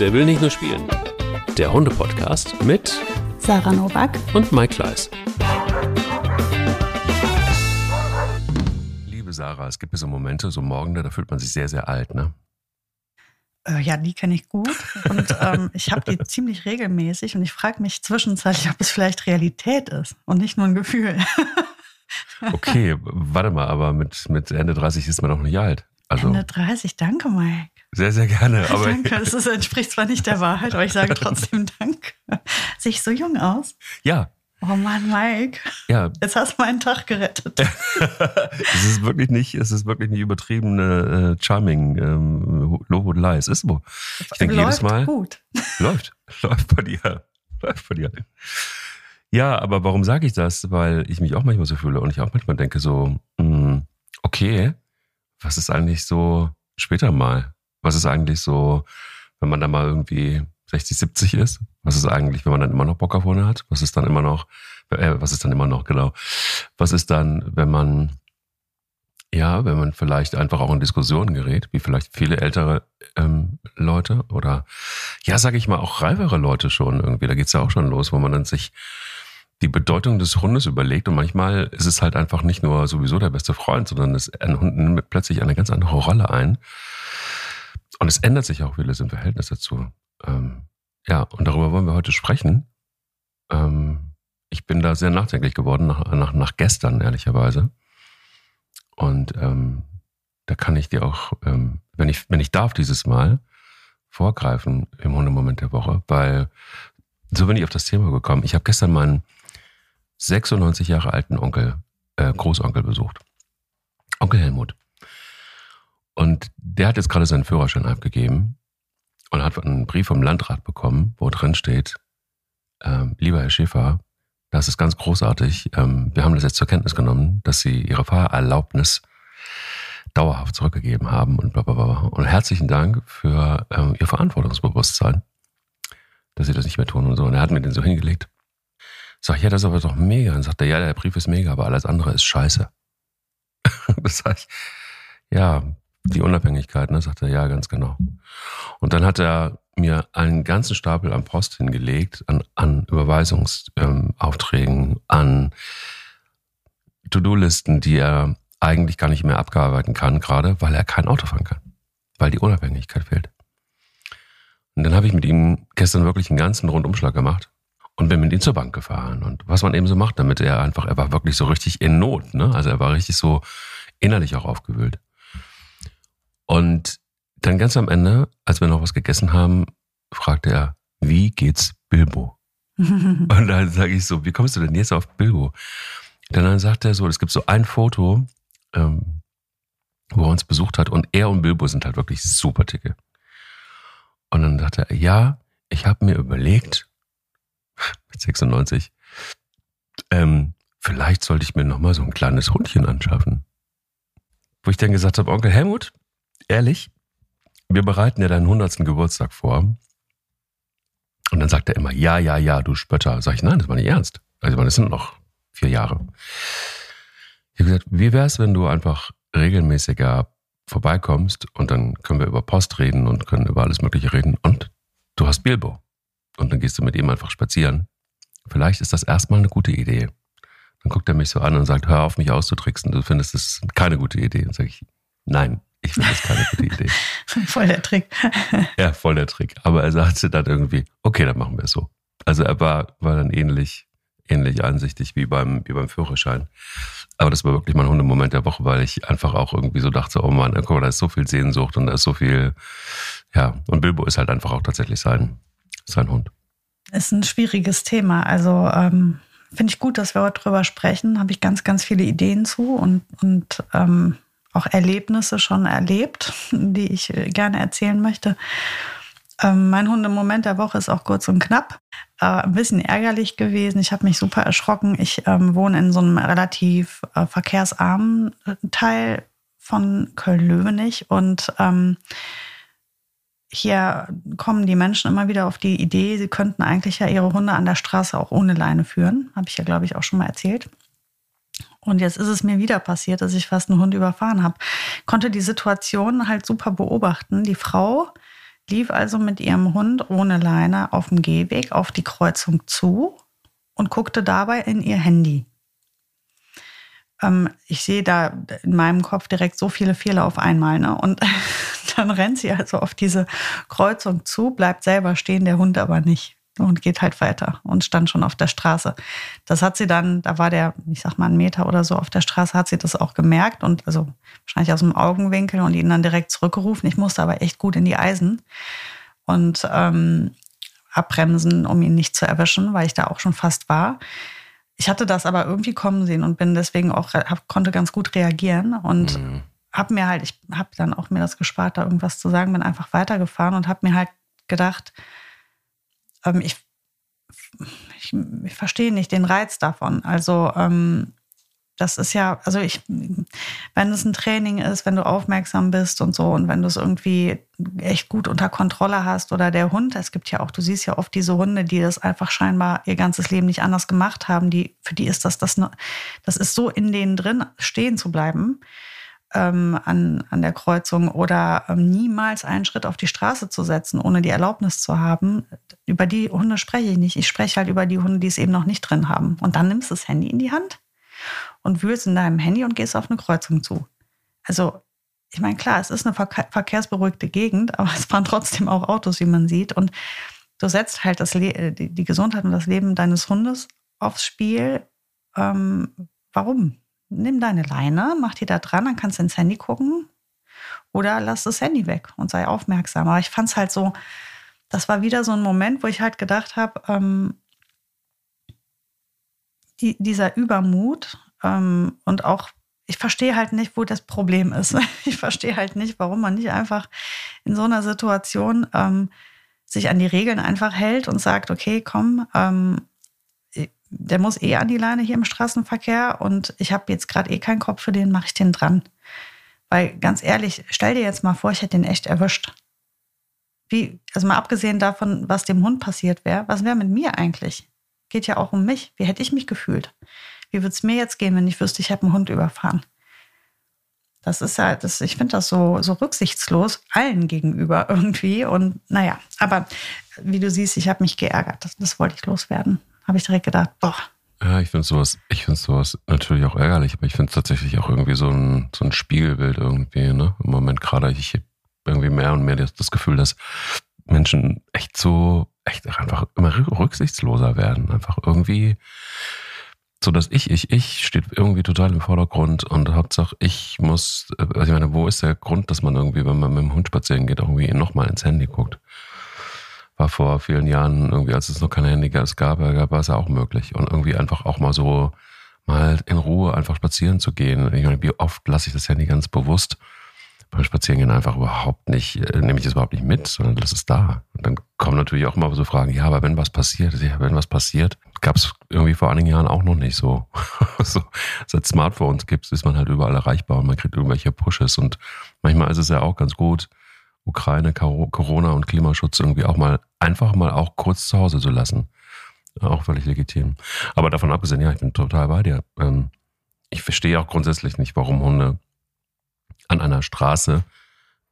Der will nicht nur spielen. Der Hunde-Podcast mit Sarah Novak und Mike Kleiss. Liebe Sarah, es gibt so Momente, so Morgen, da fühlt man sich sehr, sehr alt, ne? Äh, ja, die kenne ich gut. Und ähm, ich habe die ziemlich regelmäßig und ich frage mich zwischenzeitlich, ob es vielleicht Realität ist und nicht nur ein Gefühl. Okay, warte mal, aber mit, mit Ende 30 ist man noch nicht alt. Also, Ende 30, danke, Mike. Sehr, sehr gerne. Aber danke, das ist, entspricht zwar nicht der Wahrheit, aber ich sage trotzdem Danke. Sehe ich so jung aus? Ja. Oh Mann, Mike. Ja. Jetzt hast du meinen Tag gerettet. es ist wirklich nicht, es ist wirklich nicht übertriebene äh, Charming, ähm, Lob und Lie. Es ist so. Ich denke jedes Mal. Gut. Läuft. Läuft bei dir. Läuft bei dir. Ja, aber warum sage ich das? Weil ich mich auch manchmal so fühle und ich auch manchmal denke so, mh, hm, okay, was ist eigentlich so später mal? Was ist eigentlich so, wenn man da mal irgendwie 60, 70 ist? Was ist eigentlich, wenn man dann immer noch Bock auf Hunde hat? Was ist dann immer noch, äh, was ist dann immer noch, genau. Was ist dann, wenn man, ja, wenn man vielleicht einfach auch in Diskussionen gerät, wie vielleicht viele ältere ähm, Leute oder, ja, sage ich mal, auch reifere Leute schon irgendwie, da geht's ja auch schon los, wo man dann sich die Bedeutung des Hundes überlegt und manchmal ist es halt einfach nicht nur sowieso der beste Freund, sondern es, ein Hund nimmt plötzlich eine ganz andere Rolle ein. Und es ändert sich auch vieles im Verhältnis dazu. Ähm, ja, und darüber wollen wir heute sprechen. Ähm, ich bin da sehr nachdenklich geworden, nach, nach, nach gestern, ehrlicherweise. Und ähm, da kann ich dir auch, ähm, wenn, ich, wenn ich darf, dieses Mal vorgreifen im Hundemoment der Woche, weil so bin ich auf das Thema gekommen. Ich habe gestern meinen 96 Jahre alten Onkel, äh, Großonkel besucht. Onkel Helmut. Und der hat jetzt gerade seinen Führerschein abgegeben und hat einen Brief vom Landrat bekommen, wo drin steht, ähm, lieber Herr Schäfer, das ist ganz großartig. Ähm, wir haben das jetzt zur Kenntnis genommen, dass Sie Ihre Fahrerlaubnis dauerhaft zurückgegeben haben und bla bla bla. Und herzlichen Dank für ähm, Ihr Verantwortungsbewusstsein, dass Sie das nicht mehr tun und so. Und er hat mir den so hingelegt. Sag ich, ja, das ist aber doch mega. Und sagt er, ja, der Brief ist mega, aber alles andere ist scheiße. das sag ich, ja, die Unabhängigkeit, ne, sagt er, ja, ganz genau. Und dann hat er mir einen ganzen Stapel an Post hingelegt, an, an Überweisungsaufträgen, ähm, an To-Do-Listen, die er eigentlich gar nicht mehr abgearbeiten kann, gerade weil er kein Auto fahren kann, weil die Unabhängigkeit fehlt. Und dann habe ich mit ihm gestern wirklich einen ganzen Rundumschlag gemacht und bin mit ihm zur Bank gefahren und was man eben so macht, damit er einfach, er war wirklich so richtig in Not, ne? Also er war richtig so innerlich auch aufgewühlt. Und dann ganz am Ende, als wir noch was gegessen haben, fragte er, wie geht's Bilbo? und dann sage ich so, wie kommst du denn jetzt auf Bilbo? Und dann sagt er so, es gibt so ein Foto, ähm, wo er uns besucht hat und er und Bilbo sind halt wirklich super dicke. Und dann sagte er, ja, ich habe mir überlegt, mit 96. Ähm, vielleicht sollte ich mir nochmal so ein kleines Hundchen anschaffen. Wo ich dann gesagt habe, Onkel Helmut, ehrlich, wir bereiten ja deinen 100. Geburtstag vor. Und dann sagt er immer, ja, ja, ja, du Spötter. Sag ich, nein, das war nicht ernst. Also, das sind noch vier Jahre. Ich habe gesagt, wie wär's, wenn du einfach regelmäßiger vorbeikommst und dann können wir über Post reden und können über alles Mögliche reden und du hast Bilbo und dann gehst du mit ihm einfach spazieren. Vielleicht ist das erstmal eine gute Idee. Dann guckt er mich so an und sagt, hör auf, mich auszutricksen. Du findest das keine gute Idee. Und sage ich, nein, ich finde das keine gute Idee. voll der Trick. ja, voll der Trick. Aber er sagte dann irgendwie, okay, dann machen wir es so. Also er war, war dann ähnlich, ähnlich einsichtig wie beim, wie beim Führerschein. Aber das war wirklich mein Hundemoment der Woche, weil ich einfach auch irgendwie so dachte, oh Mann, guck mal, da ist so viel Sehnsucht und da ist so viel, ja. Und Bilbo ist halt einfach auch tatsächlich sein, sein Hund. Ist ein schwieriges Thema. Also ähm, finde ich gut, dass wir heute drüber sprechen. Habe ich ganz, ganz viele Ideen zu und, und ähm, auch Erlebnisse schon erlebt, die ich äh, gerne erzählen möchte. Ähm, mein Hundemoment der Woche ist auch kurz und knapp. Äh, ein bisschen ärgerlich gewesen. Ich habe mich super erschrocken. Ich ähm, wohne in so einem relativ äh, verkehrsarmen äh, Teil von Köln-Löwenich und ähm, hier kommen die Menschen immer wieder auf die Idee, sie könnten eigentlich ja ihre Hunde an der Straße auch ohne Leine führen. Habe ich ja, glaube ich, auch schon mal erzählt. Und jetzt ist es mir wieder passiert, dass ich fast einen Hund überfahren habe. Konnte die Situation halt super beobachten. Die Frau, lief also mit ihrem Hund ohne Leine auf dem Gehweg auf die Kreuzung zu und guckte dabei in ihr Handy. Ähm, ich sehe da in meinem Kopf direkt so viele Fehler auf einmal. Ne? Und dann rennt sie also auf diese Kreuzung zu, bleibt selber stehen, der Hund aber nicht und geht halt weiter und stand schon auf der Straße. Das hat sie dann, da war der, ich sag mal, einen Meter oder so auf der Straße, hat sie das auch gemerkt und also wahrscheinlich aus dem Augenwinkel und ihn dann direkt zurückgerufen. Ich musste aber echt gut in die Eisen und ähm, abbremsen, um ihn nicht zu erwischen, weil ich da auch schon fast war. Ich hatte das aber irgendwie kommen sehen und bin deswegen auch, hab, konnte ganz gut reagieren und mhm. habe mir halt, ich habe dann auch mir das gespart, da irgendwas zu sagen, bin einfach weitergefahren und habe mir halt gedacht, ähm, ich, ich, ich verstehe nicht den Reiz davon. Also ähm, das ist ja, also ich, wenn es ein Training ist, wenn du aufmerksam bist und so und wenn du es irgendwie echt gut unter Kontrolle hast oder der Hund, es gibt ja auch, du siehst ja oft diese Hunde, die das einfach scheinbar ihr ganzes Leben nicht anders gemacht haben, die, für die ist das, das, das ist so in denen drin, stehen zu bleiben ähm, an, an der Kreuzung oder ähm, niemals einen Schritt auf die Straße zu setzen, ohne die Erlaubnis zu haben. Über die Hunde spreche ich nicht. Ich spreche halt über die Hunde, die es eben noch nicht drin haben. Und dann nimmst du das Handy in die Hand und wühlst in deinem Handy und gehst auf eine Kreuzung zu. Also, ich meine, klar, es ist eine verkehrsberuhigte Gegend, aber es fahren trotzdem auch Autos, wie man sieht. Und du setzt halt das Le die Gesundheit und das Leben deines Hundes aufs Spiel. Ähm, warum? Nimm deine Leine, mach die da dran, dann kannst du ins Handy gucken. Oder lass das Handy weg und sei aufmerksam. Aber ich fand es halt so, das war wieder so ein Moment, wo ich halt gedacht habe, ähm, die, dieser Übermut ähm, und auch, ich verstehe halt nicht, wo das Problem ist. Ich verstehe halt nicht, warum man nicht einfach in so einer Situation ähm, sich an die Regeln einfach hält und sagt, okay, komm, ähm, der muss eh an die Leine hier im Straßenverkehr und ich habe jetzt gerade eh keinen Kopf für den, mache ich den dran. Weil ganz ehrlich, stell dir jetzt mal vor, ich hätte den echt erwischt. Wie, also mal abgesehen davon, was dem Hund passiert wäre, was wäre mit mir eigentlich? Geht ja auch um mich. Wie hätte ich mich gefühlt? Wie würde es mir jetzt gehen, wenn ich wüsste, ich habe einen Hund überfahren? Das ist ja, das, ich finde das so, so rücksichtslos allen gegenüber irgendwie. Und naja, aber wie du siehst, ich habe mich geärgert. Das, das wollte ich loswerden habe ich direkt gedacht, boah. Ja, ich finde sowas, ich finde sowas natürlich auch ärgerlich, aber ich finde es tatsächlich auch irgendwie so ein, so ein Spiegelbild irgendwie, ne? Im Moment gerade, ich habe irgendwie mehr und mehr das, das Gefühl, dass Menschen echt so, echt einfach immer rücksichtsloser werden. Einfach irgendwie, so dass ich, ich, ich steht irgendwie total im Vordergrund und Hauptsache ich muss, also ich meine, wo ist der Grund, dass man irgendwie, wenn man mit dem Hund spazieren geht, irgendwie nochmal ins Handy guckt? War vor vielen Jahren, irgendwie, als es noch keine Handy gab, war es ja auch möglich. Und irgendwie einfach auch mal so, mal in Ruhe einfach spazieren zu gehen. Ich meine, wie oft lasse ich das Handy ganz bewusst beim Spazierengehen einfach überhaupt nicht, äh, nehme ich es überhaupt nicht mit, sondern das ist da. Und dann kommen natürlich auch immer so Fragen, ja, aber wenn was passiert, ja, wenn was passiert, gab es irgendwie vor einigen Jahren auch noch nicht so. so seit Smartphones gibt ist man halt überall erreichbar und man kriegt irgendwelche Pushes und manchmal ist es ja auch ganz gut, Ukraine, Corona und Klimaschutz irgendwie auch mal einfach mal auch kurz zu Hause zu lassen. Auch völlig legitim. Aber davon abgesehen, ja, ich bin total bei dir. Ähm, ich verstehe auch grundsätzlich nicht, warum Hunde an einer Straße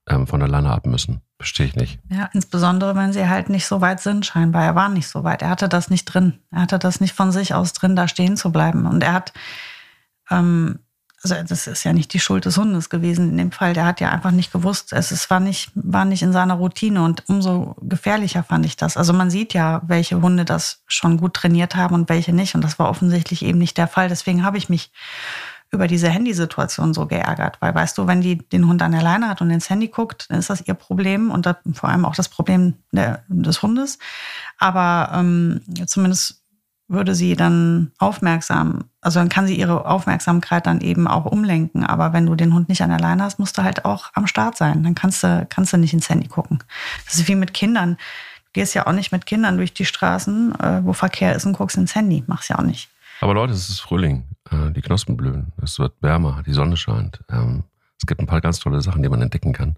ähm, von alleine ab müssen. Verstehe ich nicht. Ja, insbesondere, wenn sie halt nicht so weit sind, scheinbar. Er war nicht so weit. Er hatte das nicht drin. Er hatte das nicht von sich aus drin, da stehen zu bleiben. Und er hat ähm, also das ist ja nicht die Schuld des Hundes gewesen in dem Fall. Der hat ja einfach nicht gewusst, es, es war, nicht, war nicht in seiner Routine und umso gefährlicher fand ich das. Also man sieht ja, welche Hunde das schon gut trainiert haben und welche nicht. Und das war offensichtlich eben nicht der Fall. Deswegen habe ich mich über diese Handysituation so geärgert. Weil weißt du, wenn die den Hund an der Leine hat und ins Handy guckt, dann ist das ihr Problem und vor allem auch das Problem der, des Hundes. Aber ähm, zumindest würde sie dann aufmerksam, also dann kann sie ihre Aufmerksamkeit dann eben auch umlenken. Aber wenn du den Hund nicht an der Leine hast, musst du halt auch am Start sein. Dann kannst du, kannst du nicht ins Handy gucken. Das ist wie mit Kindern. Du gehst ja auch nicht mit Kindern durch die Straßen, äh, wo Verkehr ist und guckst ins Handy. Machst ja auch nicht. Aber Leute, es ist Frühling. Äh, die Knospen blühen. Es wird wärmer. Die Sonne scheint. Ähm, es gibt ein paar ganz tolle Sachen, die man entdecken kann.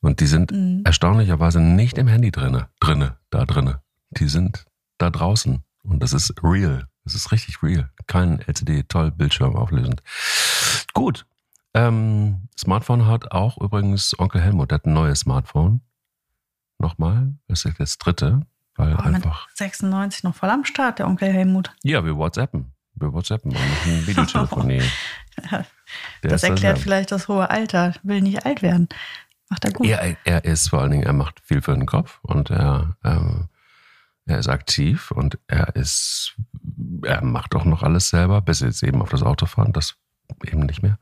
Und die sind mhm. erstaunlicherweise nicht im Handy drinne, drinne, da drinne. Die sind da draußen und das ist real. Das ist richtig real. Kein LCD, toll, Bildschirm auflösend. Gut. Ähm, Smartphone hat auch übrigens Onkel Helmut, der hat ein neues Smartphone. nochmal. Das ist das dritte, weil mit einfach. 96 noch voll am Start, der Onkel Helmut. Ja, wir WhatsAppen. Wir WhatsAppen und machen Videotelefonie. Das ist erklärt ja- vielleicht das hohe Alter. Will nicht alt werden. Macht er gut. Er, er ist vor allen Dingen, er macht viel für den Kopf und er, ähm, er ist aktiv und er ist, er macht auch noch alles selber, bis jetzt eben auf das Auto fahren, das eben nicht mehr.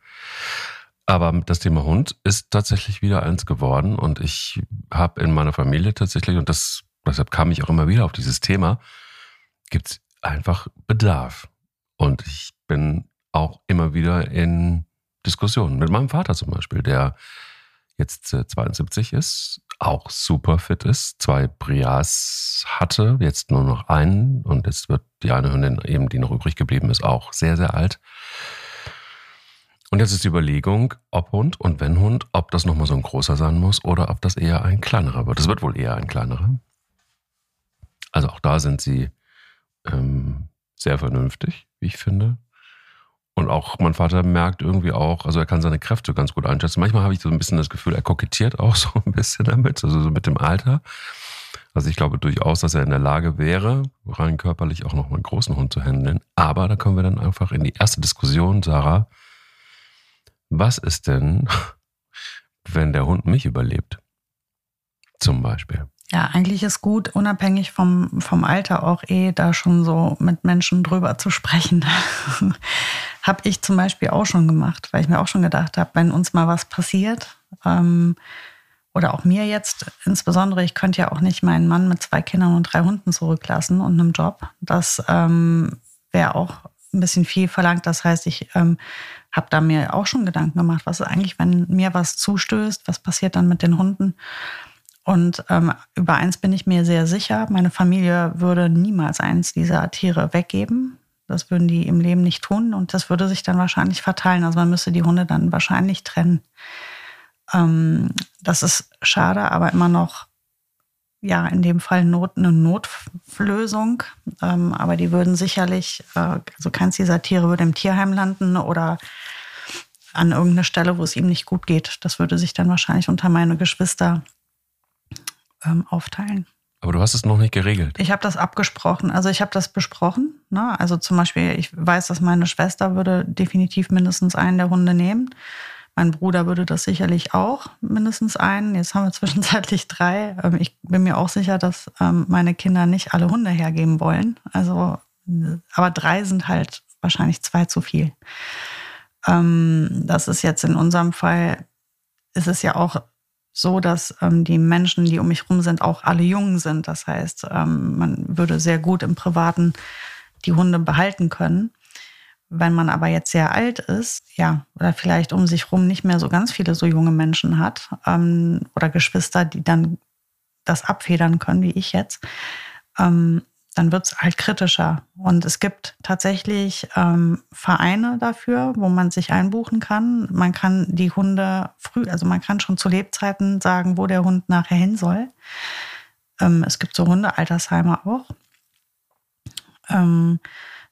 Aber das Thema Hund ist tatsächlich wieder eins geworden und ich habe in meiner Familie tatsächlich, und das, deshalb kam ich auch immer wieder auf dieses Thema, gibt es einfach Bedarf. Und ich bin auch immer wieder in Diskussionen mit meinem Vater zum Beispiel, der jetzt äh, 72 ist, auch super fit ist, zwei Brias hatte, jetzt nur noch einen und jetzt wird die eine Hündin eben, die noch übrig geblieben ist, auch sehr, sehr alt. Und jetzt ist die Überlegung, ob Hund und wenn Hund, ob das nochmal so ein großer sein muss oder ob das eher ein kleinerer wird. Es wird wohl eher ein kleinerer. Also auch da sind sie ähm, sehr vernünftig, wie ich finde. Und auch mein Vater merkt irgendwie auch, also er kann seine Kräfte ganz gut einschätzen. Manchmal habe ich so ein bisschen das Gefühl, er kokettiert auch so ein bisschen damit, also so mit dem Alter. Also ich glaube durchaus, dass er in der Lage wäre, rein körperlich auch noch einen großen Hund zu handeln. Aber da kommen wir dann einfach in die erste Diskussion, Sarah. Was ist denn, wenn der Hund mich überlebt? Zum Beispiel. Ja, eigentlich ist gut, unabhängig vom, vom Alter auch eh da schon so mit Menschen drüber zu sprechen. habe ich zum Beispiel auch schon gemacht, weil ich mir auch schon gedacht habe, wenn uns mal was passiert, ähm, oder auch mir jetzt insbesondere, ich könnte ja auch nicht meinen Mann mit zwei Kindern und drei Hunden zurücklassen und einem Job. Das ähm, wäre auch ein bisschen viel verlangt. Das heißt, ich ähm, habe da mir auch schon Gedanken gemacht, was ist eigentlich, wenn mir was zustößt, was passiert dann mit den Hunden? Und ähm, über eins bin ich mir sehr sicher, meine Familie würde niemals eins dieser Tiere weggeben. Das würden die im Leben nicht tun und das würde sich dann wahrscheinlich verteilen. Also man müsste die Hunde dann wahrscheinlich trennen. Ähm, das ist schade, aber immer noch, ja, in dem Fall Not, eine Notlösung. Ähm, aber die würden sicherlich, äh, also keins dieser Tiere würde im Tierheim landen oder an irgendeine Stelle, wo es ihm nicht gut geht. Das würde sich dann wahrscheinlich unter meine Geschwister ähm, aufteilen. Aber du hast es noch nicht geregelt. Ich habe das abgesprochen, also ich habe das besprochen. Ne? Also zum Beispiel, ich weiß, dass meine Schwester würde definitiv mindestens einen der Hunde nehmen. Mein Bruder würde das sicherlich auch mindestens einen. Jetzt haben wir zwischenzeitlich drei. Ähm, Ich bin mir auch sicher, dass ähm, meine Kinder nicht alle Hunde hergeben wollen. Also, aber drei sind halt wahrscheinlich zwei zu viel. Ähm, Das ist jetzt in unserem Fall, ist es ja auch so, dass ähm, die Menschen, die um mich rum sind, auch alle jung sind. Das heißt, ähm, man würde sehr gut im Privaten die Hunde behalten können. Wenn man aber jetzt sehr alt ist, ja, oder vielleicht um sich rum nicht mehr so ganz viele so junge Menschen hat ähm, oder Geschwister, die dann das abfedern können, wie ich jetzt, ähm, dann wird es halt kritischer. Und es gibt tatsächlich ähm, Vereine dafür, wo man sich einbuchen kann. Man kann die Hunde früh, also man kann schon zu Lebzeiten sagen, wo der Hund nachher hin soll. Ähm, es gibt so Hundealtersheime auch. Ähm,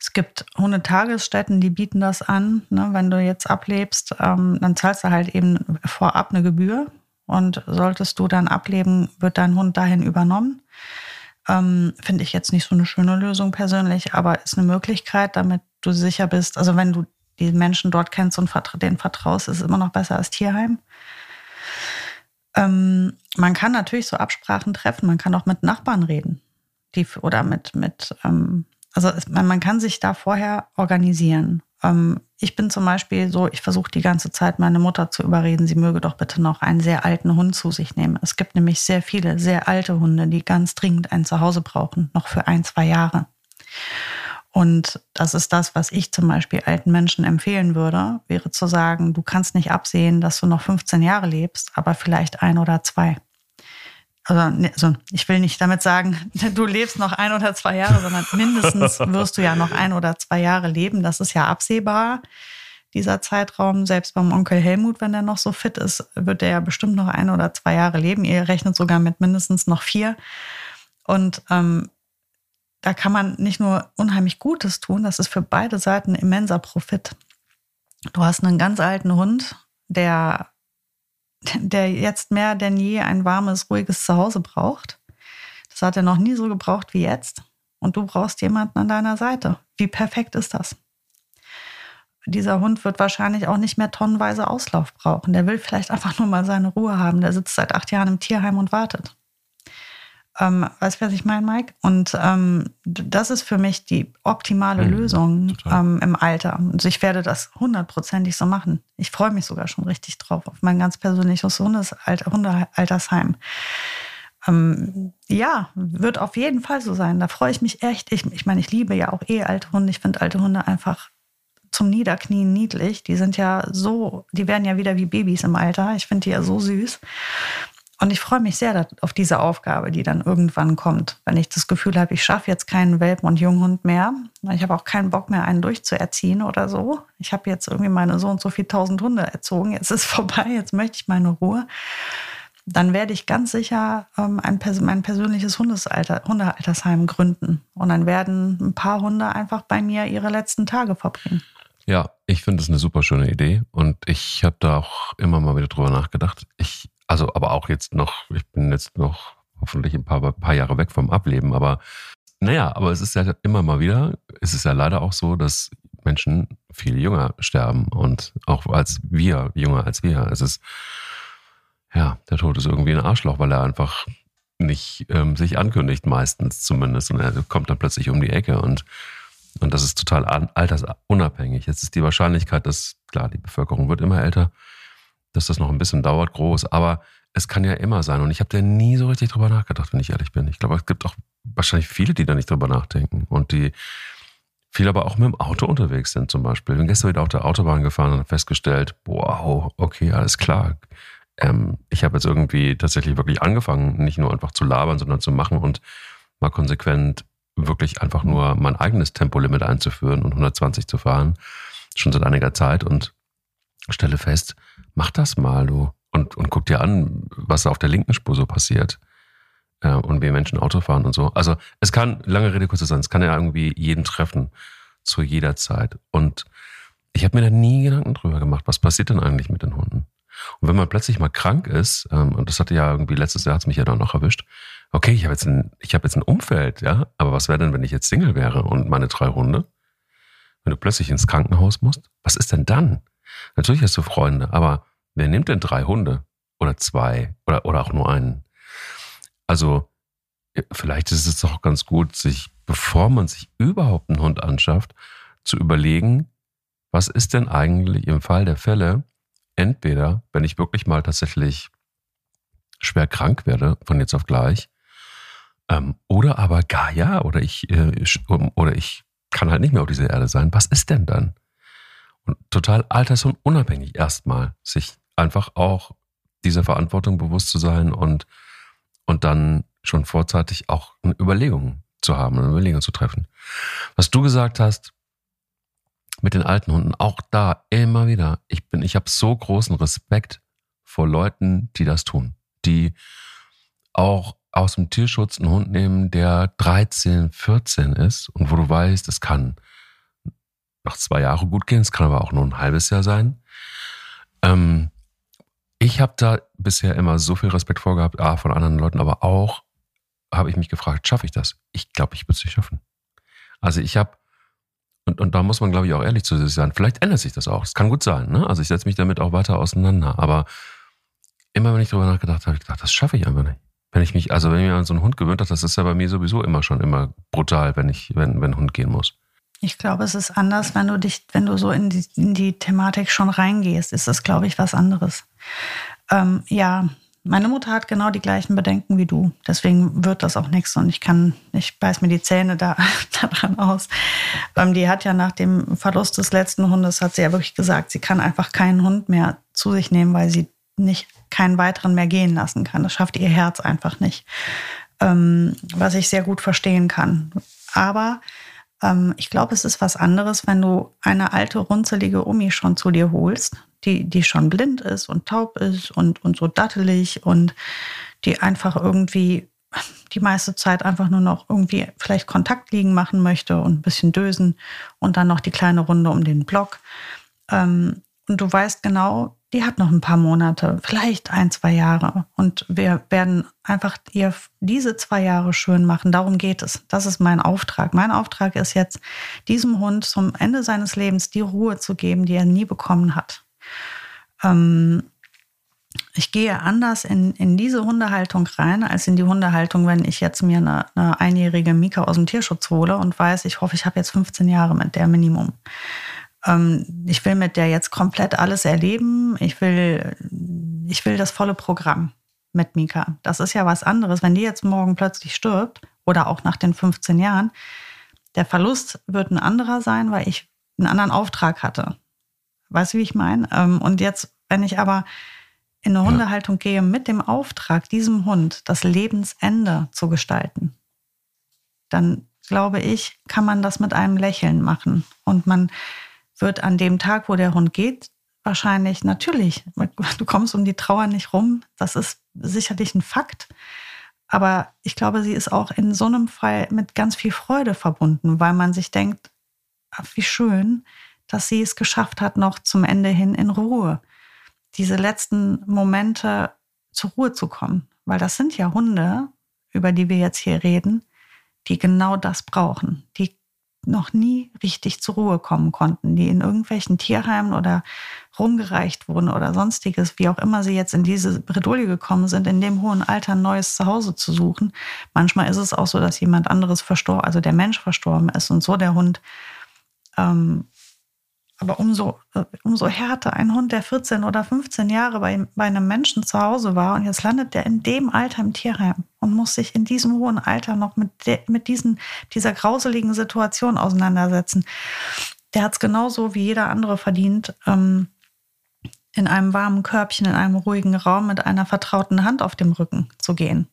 es gibt Hundetagesstätten, die bieten das an. Ne? Wenn du jetzt ablebst, ähm, dann zahlst du halt eben vorab eine Gebühr. Und solltest du dann ableben, wird dein Hund dahin übernommen. Ähm, Finde ich jetzt nicht so eine schöne Lösung persönlich, aber ist eine Möglichkeit, damit du sicher bist. Also wenn du die Menschen dort kennst und denen vertraust, ist es immer noch besser als Tierheim. Ähm, man kann natürlich so Absprachen treffen, man kann auch mit Nachbarn reden. Die, oder mit, mit ähm, also es, man, man kann sich da vorher organisieren. Ähm, ich bin zum Beispiel so, ich versuche die ganze Zeit meine Mutter zu überreden, sie möge doch bitte noch einen sehr alten Hund zu sich nehmen. Es gibt nämlich sehr viele sehr alte Hunde, die ganz dringend ein Zuhause brauchen, noch für ein, zwei Jahre. Und das ist das, was ich zum Beispiel alten Menschen empfehlen würde, wäre zu sagen, du kannst nicht absehen, dass du noch 15 Jahre lebst, aber vielleicht ein oder zwei. Also, ne, also ich will nicht damit sagen, du lebst noch ein oder zwei Jahre, sondern mindestens wirst du ja noch ein oder zwei Jahre leben. Das ist ja absehbar, dieser Zeitraum. Selbst beim Onkel Helmut, wenn er noch so fit ist, wird er ja bestimmt noch ein oder zwei Jahre leben. Ihr rechnet sogar mit mindestens noch vier. Und ähm, da kann man nicht nur unheimlich Gutes tun, das ist für beide Seiten immenser Profit. Du hast einen ganz alten Hund, der der jetzt mehr denn je ein warmes, ruhiges Zuhause braucht. Das hat er noch nie so gebraucht wie jetzt. Und du brauchst jemanden an deiner Seite. Wie perfekt ist das? Dieser Hund wird wahrscheinlich auch nicht mehr tonnenweise Auslauf brauchen. Der will vielleicht einfach nur mal seine Ruhe haben. Der sitzt seit acht Jahren im Tierheim und wartet. Ähm, weißt du, was ich meine, Mike? Und ähm, das ist für mich die optimale mhm, Lösung ähm, im Alter. Und ich werde das hundertprozentig so machen. Ich freue mich sogar schon richtig drauf auf mein ganz persönliches Hundesalter, Hundealtersheim. Ähm, ja, wird auf jeden Fall so sein. Da freue ich mich echt. Ich, ich meine, ich liebe ja auch eh alte Hunde. Ich finde alte Hunde einfach zum Niederknien niedlich. Die sind ja so, die werden ja wieder wie Babys im Alter. Ich finde die ja so süß. Und ich freue mich sehr auf diese Aufgabe, die dann irgendwann kommt, wenn ich das Gefühl habe, ich schaffe jetzt keinen Welpen- und Junghund mehr. Ich habe auch keinen Bock mehr, einen durchzuerziehen oder so. Ich habe jetzt irgendwie meine so und so viel tausend Hunde erzogen. Jetzt ist vorbei, jetzt möchte ich meine Ruhe. Dann werde ich ganz sicher ähm, ein, mein persönliches Hundesalter, Hundealtersheim gründen. Und dann werden ein paar Hunde einfach bei mir ihre letzten Tage verbringen. Ja, ich finde das eine super schöne Idee und ich habe da auch immer mal wieder drüber nachgedacht. Ich also, aber auch jetzt noch, ich bin jetzt noch hoffentlich ein paar, paar Jahre weg vom Ableben, aber naja, aber es ist ja immer mal wieder, es ist ja leider auch so, dass Menschen viel jünger sterben und auch als wir, jünger als wir. Es ist, ja, der Tod ist irgendwie ein Arschloch, weil er einfach nicht ähm, sich ankündigt, meistens zumindest. Und er kommt dann plötzlich um die Ecke und, und das ist total altersunabhängig. Jetzt ist die Wahrscheinlichkeit, dass, klar, die Bevölkerung wird immer älter, dass das noch ein bisschen dauert, groß. Aber es kann ja immer sein. Und ich habe da nie so richtig drüber nachgedacht, wenn ich ehrlich bin. Ich glaube, es gibt auch wahrscheinlich viele, die da nicht drüber nachdenken. Und die viele aber auch mit dem Auto unterwegs sind zum Beispiel. Ich bin gestern wieder auf der Autobahn gefahren und habe festgestellt, wow, okay, alles klar. Ähm, ich habe jetzt irgendwie tatsächlich wirklich angefangen, nicht nur einfach zu labern, sondern zu machen und mal konsequent wirklich einfach nur mein eigenes Tempolimit einzuführen und 120 zu fahren. Schon seit einiger Zeit. Und stelle fest, mach das mal, du. Und, und guck dir an, was auf der linken Spur so passiert. Äh, und wie Menschen Auto fahren und so. Also es kann, lange Rede, kurzer sein, es kann ja irgendwie jeden treffen, zu jeder Zeit. Und ich habe mir da nie Gedanken drüber gemacht, was passiert denn eigentlich mit den Hunden? Und wenn man plötzlich mal krank ist, ähm, und das hatte ja irgendwie letztes Jahr, hat mich ja dann noch erwischt, okay, ich habe jetzt, hab jetzt ein Umfeld, ja, aber was wäre denn, wenn ich jetzt Single wäre und meine drei Hunde? Wenn du plötzlich ins Krankenhaus musst, was ist denn dann? Natürlich hast du Freunde, aber wer nimmt denn drei Hunde? Oder zwei? Oder, oder auch nur einen? Also, vielleicht ist es auch ganz gut, sich, bevor man sich überhaupt einen Hund anschafft, zu überlegen, was ist denn eigentlich im Fall der Fälle, entweder, wenn ich wirklich mal tatsächlich schwer krank werde, von jetzt auf gleich, ähm, oder aber gar ja, oder ich, äh, oder ich kann halt nicht mehr auf dieser Erde sein, was ist denn dann? Total alters- und unabhängig erstmal, sich einfach auch dieser Verantwortung bewusst zu sein und, und dann schon vorzeitig auch eine Überlegung zu haben, eine Überlegung zu treffen. Was du gesagt hast mit den alten Hunden, auch da immer wieder, ich ich habe so großen Respekt vor Leuten, die das tun, die auch aus dem Tierschutz einen Hund nehmen, der 13, 14 ist und wo du weißt, es kann nach zwei Jahren gut gehen. Es kann aber auch nur ein halbes Jahr sein. Ähm, ich habe da bisher immer so viel Respekt vorgehabt, A, von anderen Leuten, aber auch habe ich mich gefragt, schaffe ich das? Ich glaube, ich würde es nicht schaffen. Also ich habe, und, und da muss man, glaube ich, auch ehrlich zu sich sein, vielleicht ändert sich das auch. Es kann gut sein. Ne? Also ich setze mich damit auch weiter auseinander. Aber immer wenn ich darüber nachgedacht habe, habe ich gedacht, das schaffe ich einfach nicht. Wenn ich mich, also wenn ich mir an so einen Hund gewöhnt habe, das ist ja bei mir sowieso immer schon immer brutal, wenn ich, wenn, wenn ein Hund gehen muss. Ich glaube, es ist anders, wenn du dich, wenn du so in die, in die Thematik schon reingehst, ist das, glaube ich, was anderes. Ähm, ja, meine Mutter hat genau die gleichen Bedenken wie du. Deswegen wird das auch nichts und ich kann, ich beiß mir die Zähne da daran aus. Ähm, die hat ja nach dem Verlust des letzten Hundes, hat sie ja wirklich gesagt, sie kann einfach keinen Hund mehr zu sich nehmen, weil sie nicht keinen weiteren mehr gehen lassen kann. Das schafft ihr Herz einfach nicht. Ähm, was ich sehr gut verstehen kann. Aber ähm, ich glaube, es ist was anderes, wenn du eine alte, runzelige Omi schon zu dir holst, die, die schon blind ist und taub ist und, und so dattelig und die einfach irgendwie die meiste Zeit einfach nur noch irgendwie vielleicht Kontakt liegen machen möchte und ein bisschen dösen und dann noch die kleine Runde um den Block. Ähm, und du weißt genau, die hat noch ein paar Monate, vielleicht ein, zwei Jahre. Und wir werden einfach ihr diese zwei Jahre schön machen. Darum geht es. Das ist mein Auftrag. Mein Auftrag ist jetzt, diesem Hund zum Ende seines Lebens die Ruhe zu geben, die er nie bekommen hat. Ähm, ich gehe anders in, in diese Hundehaltung rein, als in die Hundehaltung, wenn ich jetzt mir eine, eine einjährige Mika aus dem Tierschutz hole und weiß, ich hoffe, ich habe jetzt 15 Jahre mit der Minimum. Ähm, ich will mit der jetzt komplett alles erleben. Ich will, ich will das volle Programm mit Mika. Das ist ja was anderes. Wenn die jetzt morgen plötzlich stirbt oder auch nach den 15 Jahren, der Verlust wird ein anderer sein, weil ich einen anderen Auftrag hatte. Weißt du, wie ich meine? Ähm, und jetzt, wenn ich aber in eine Hundehaltung ja. gehe mit dem Auftrag, diesem Hund das Lebensende zu gestalten, dann glaube ich, kann man das mit einem Lächeln machen. Und man wird an dem Tag, wo der Hund geht, wahrscheinlich natürlich, du kommst um die Trauer nicht rum, das ist sicherlich ein Fakt. Aber ich glaube, sie ist auch in so einem Fall mit ganz viel Freude verbunden, weil man sich denkt, ach, wie schön, dass sie es geschafft hat, noch zum Ende hin in Ruhe, diese letzten Momente zur Ruhe zu kommen. Weil das sind ja Hunde, über die wir jetzt hier reden, die genau das brauchen. Die noch nie richtig zur Ruhe kommen konnten, die in irgendwelchen Tierheimen oder rumgereicht wurden oder sonstiges, wie auch immer sie jetzt in diese Bredouille gekommen sind, in dem hohen Alter ein neues Zuhause zu suchen. Manchmal ist es auch so, dass jemand anderes verstorben, also der Mensch verstorben ist und so der Hund ähm, aber umso, äh, umso härter ein Hund, der 14 oder 15 Jahre bei, bei einem Menschen zu Hause war und jetzt landet der in dem Alter im Tierheim und muss sich in diesem hohen Alter noch mit, de, mit diesen, dieser grauseligen Situation auseinandersetzen. Der hat es genauso wie jeder andere verdient, ähm, in einem warmen Körbchen, in einem ruhigen Raum mit einer vertrauten Hand auf dem Rücken zu gehen.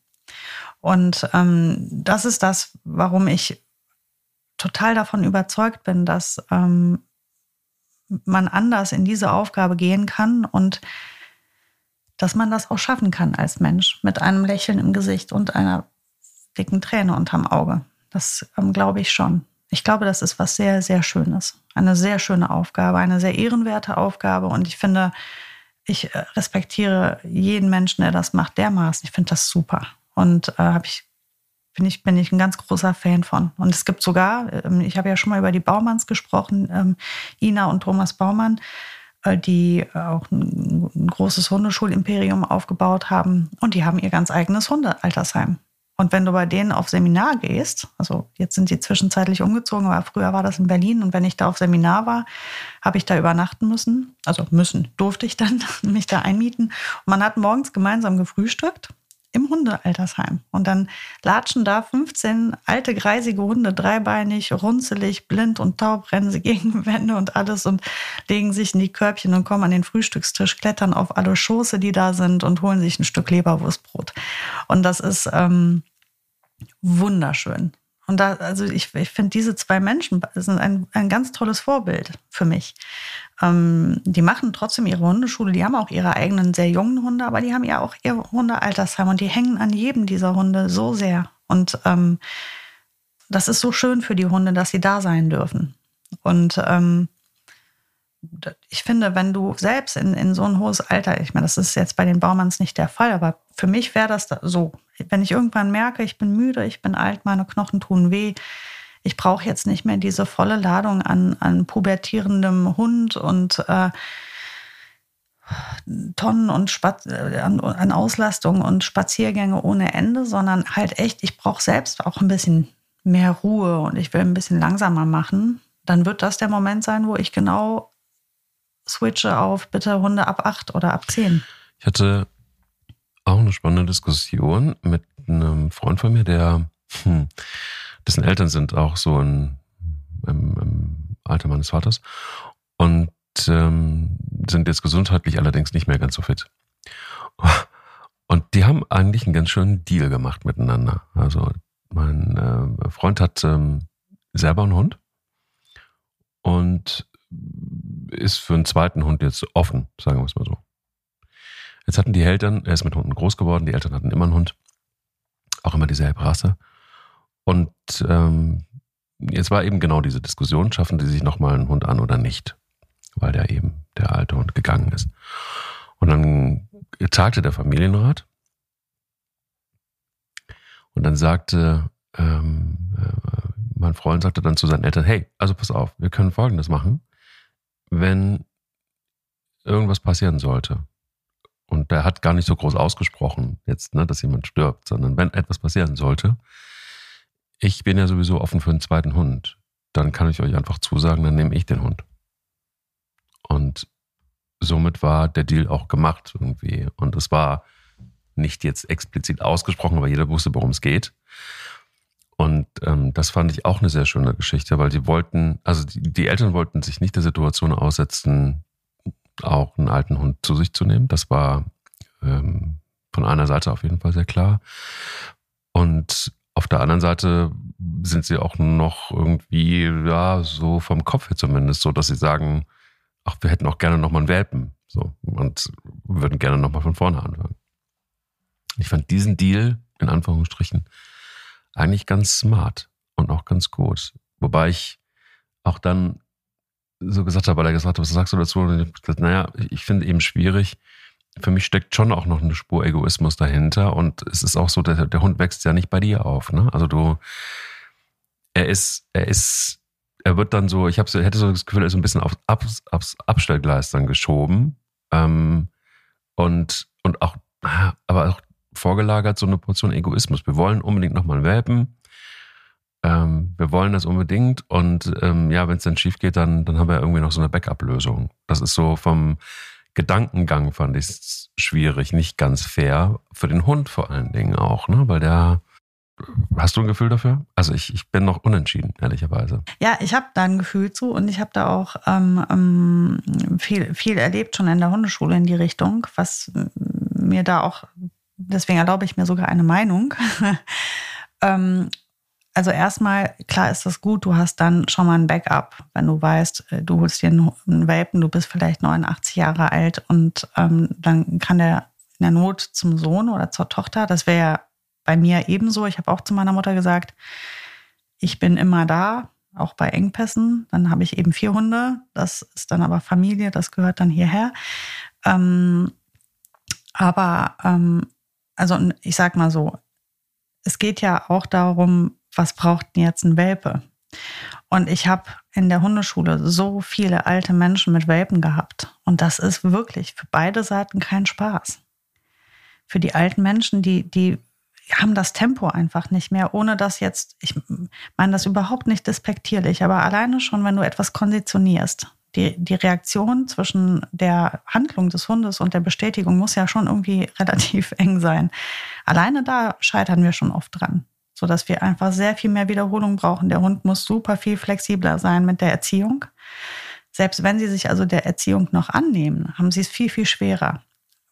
Und ähm, das ist das, warum ich total davon überzeugt bin, dass ähm, man anders in diese Aufgabe gehen kann und dass man das auch schaffen kann als Mensch mit einem Lächeln im Gesicht und einer dicken Träne unterm Auge. Das ähm, glaube ich schon. Ich glaube, das ist was sehr, sehr Schönes. Eine sehr schöne Aufgabe, eine sehr ehrenwerte Aufgabe. Und ich finde, ich äh, respektiere jeden Menschen, der das macht, dermaßen. Ich finde das super. Und äh, habe ich bin ich, bin ich ein ganz großer Fan von. Und es gibt sogar, ähm, ich habe ja schon mal über die Baumanns gesprochen, ähm, Ina und Thomas Baumann, äh, die auch ein, großes Hundeschulimperium aufgebaut haben. Und die haben ihr ganz eigenes Hundealtersheim. Und wenn du bei denen auf Seminar gehst, also jetzt sind sie zwischenzeitlich umgezogen, aber früher war das in Berlin und wenn ich da auf Seminar war, habe ich da übernachten müssen. Also müssen, durfte ich dann mich da einmieten. Und man hat morgens gemeinsam gefrühstückt im Hundealtersheim. Und dann latschen da 15 alte, greisige Hunde, dreibeinig, runzelig, blind und taub, rennen sie gegen Wände und alles und legen sich in die Körbchen und kommen an den Frühstückstisch, klettern auf alle Schoße, die da sind und holen sich ein Stück Leberwurstbrot. Und das ist ähm, wunderschön. Und da, also ich, ich finde, diese zwei Menschen sind ein, ein ganz tolles Vorbild für mich. Ähm, die machen trotzdem ihre Hundeschule, die haben auch ihre eigenen sehr jungen Hunde, aber die haben ja auch ihr Hundealtersheim und die hängen an jedem dieser Hunde so sehr. Und ähm, das ist so schön für die Hunde, dass sie da sein dürfen. Und ähm, ich finde, wenn du selbst in, in so ein hohes Alter, ich meine, das ist jetzt bei den Baumanns nicht der Fall, aber für mich wäre das da so. Wenn ich irgendwann merke, ich bin müde, ich bin alt, meine Knochen tun weh, ich brauche jetzt nicht mehr diese volle Ladung an, an pubertierendem Hund und äh, Tonnen und Spaz äh, an, an Auslastung und Spaziergänge ohne Ende, sondern halt echt, ich brauche selbst auch ein bisschen mehr Ruhe und ich will ein bisschen langsamer machen, dann wird das der Moment sein, wo ich genau switche auf bitte Hunde ab acht oder ab zehn. Ich hatte auch eine spannende Diskussion mit einem Freund von mir, der, hm, dessen Eltern sind auch so in, im, im Alter meines Vaters und ähm, sind jetzt gesundheitlich allerdings nicht mehr ganz so fit. Und die haben eigentlich einen ganz schönen Deal gemacht miteinander. Also mein äh, Freund hat ähm, selber einen Hund und ist für einen zweiten Hund jetzt offen, sagen wir es mal so. Jetzt hatten die Eltern, er ist mit Hunden groß geworden, die Eltern hatten immer einen Hund, auch immer dieselbe Rasse. Und ähm, jetzt war eben genau diese Diskussion, schaffen sie sich nochmal einen Hund an oder nicht, weil der eben der alte Hund gegangen ist. Und dann tagte der Familienrat. Und dann sagte ähm, äh, mein Freund sagte dann zu seinen Eltern, hey, also pass auf, wir können Folgendes machen. Wenn irgendwas passieren sollte, und der hat gar nicht so groß ausgesprochen jetzt, ne, dass jemand stirbt, sondern wenn etwas passieren sollte, ich bin ja sowieso offen für einen zweiten Hund, dann kann ich euch einfach zusagen, dann nehme ich den Hund. Und somit war der Deal auch gemacht irgendwie. Und es war nicht jetzt explizit ausgesprochen, aber jeder wusste, worum es geht. Und ähm, das fand ich auch eine sehr schöne Geschichte, weil die wollten, also die, die, Eltern wollten sich nicht der Situation aussetzen, auch einen alten Hund zu sich zu nehmen. Das war ähm, von einer Seite auf jeden Fall sehr klar. Und auf der anderen Seite sind sie auch noch irgendwie, ja, so vom Kopf her zumindest, so dass sie sagen, ach, wir hätten auch gerne nochmal einen Welpen. So, und würden gerne nochmal von vorne anfangen. Ich fand diesen Deal, in Anführungsstrichen, eigentlich ganz smart und auch ganz gut. Wobei ich auch dann so gesagt habe, weil er gesagt hat, was sagst du dazu? Und ich gesagt, naja, ich finde eben schwierig. Für mich steckt schon auch noch eine Spur Egoismus dahinter. Und es ist auch so, der, der Hund wächst ja nicht bei dir auf. Ne? Also du, er ist, er ist, er wird dann so, ich habe so, hätte so das Gefühl, er ist so ein bisschen aufs, aufs, aufs Abstellgleis dann geschoben. Ähm, und, und auch, aber auch vorgelagert so eine Portion Egoismus. Wir wollen unbedingt nochmal Welpen. Ähm, wir wollen das unbedingt. Und ähm, ja, wenn es dann schief geht, dann, dann haben wir irgendwie noch so eine Backup-Lösung. Das ist so vom Gedankengang fand ich es schwierig, nicht ganz fair. Für den Hund vor allen Dingen auch, ne? Weil der Hast du ein Gefühl dafür? Also ich, ich bin noch unentschieden, ehrlicherweise. Ja, ich habe da ein Gefühl zu und ich habe da auch ähm, ähm, viel, viel erlebt schon in der Hundeschule in die Richtung, was mir da auch deswegen erlaube ich mir sogar eine Meinung. ähm, also erstmal, klar ist das gut, du hast dann schon mal ein Backup, wenn du weißt, äh, du holst dir einen Welpen, du bist vielleicht 89 Jahre alt und ähm, dann kann der in der Not zum Sohn oder zur Tochter, das wäre ja bei mir ebenso. Ich habe auch zu meiner Mutter gesagt, ich bin immer da, auch bei Engpässen. Dann habe ich eben vier Hunde, das ist dann aber Familie, das gehört dann hierher. Ähm, aber ähm, also ich sag mal so, es geht ja auch darum, was braucht denn jetzt ein Welpe? Und ich habe in der Hundeschule so viele alte Menschen mit Welpen gehabt. Und das ist wirklich für beide Seiten kein Spaß. Für die alten Menschen, die, die haben das Tempo einfach nicht mehr, ohne dass jetzt, ich meine das überhaupt nicht despektierlich, aber alleine schon, wenn du etwas konditionierst, die, die Reaktion zwischen der Handlung des Hundes und der Bestätigung muss ja schon irgendwie relativ eng sein. Alleine da scheitern wir schon oft dran, sodass wir einfach sehr viel mehr Wiederholung brauchen. Der Hund muss super viel flexibler sein mit der Erziehung. Selbst wenn sie sich also der Erziehung noch annehmen, haben sie es viel, viel schwerer,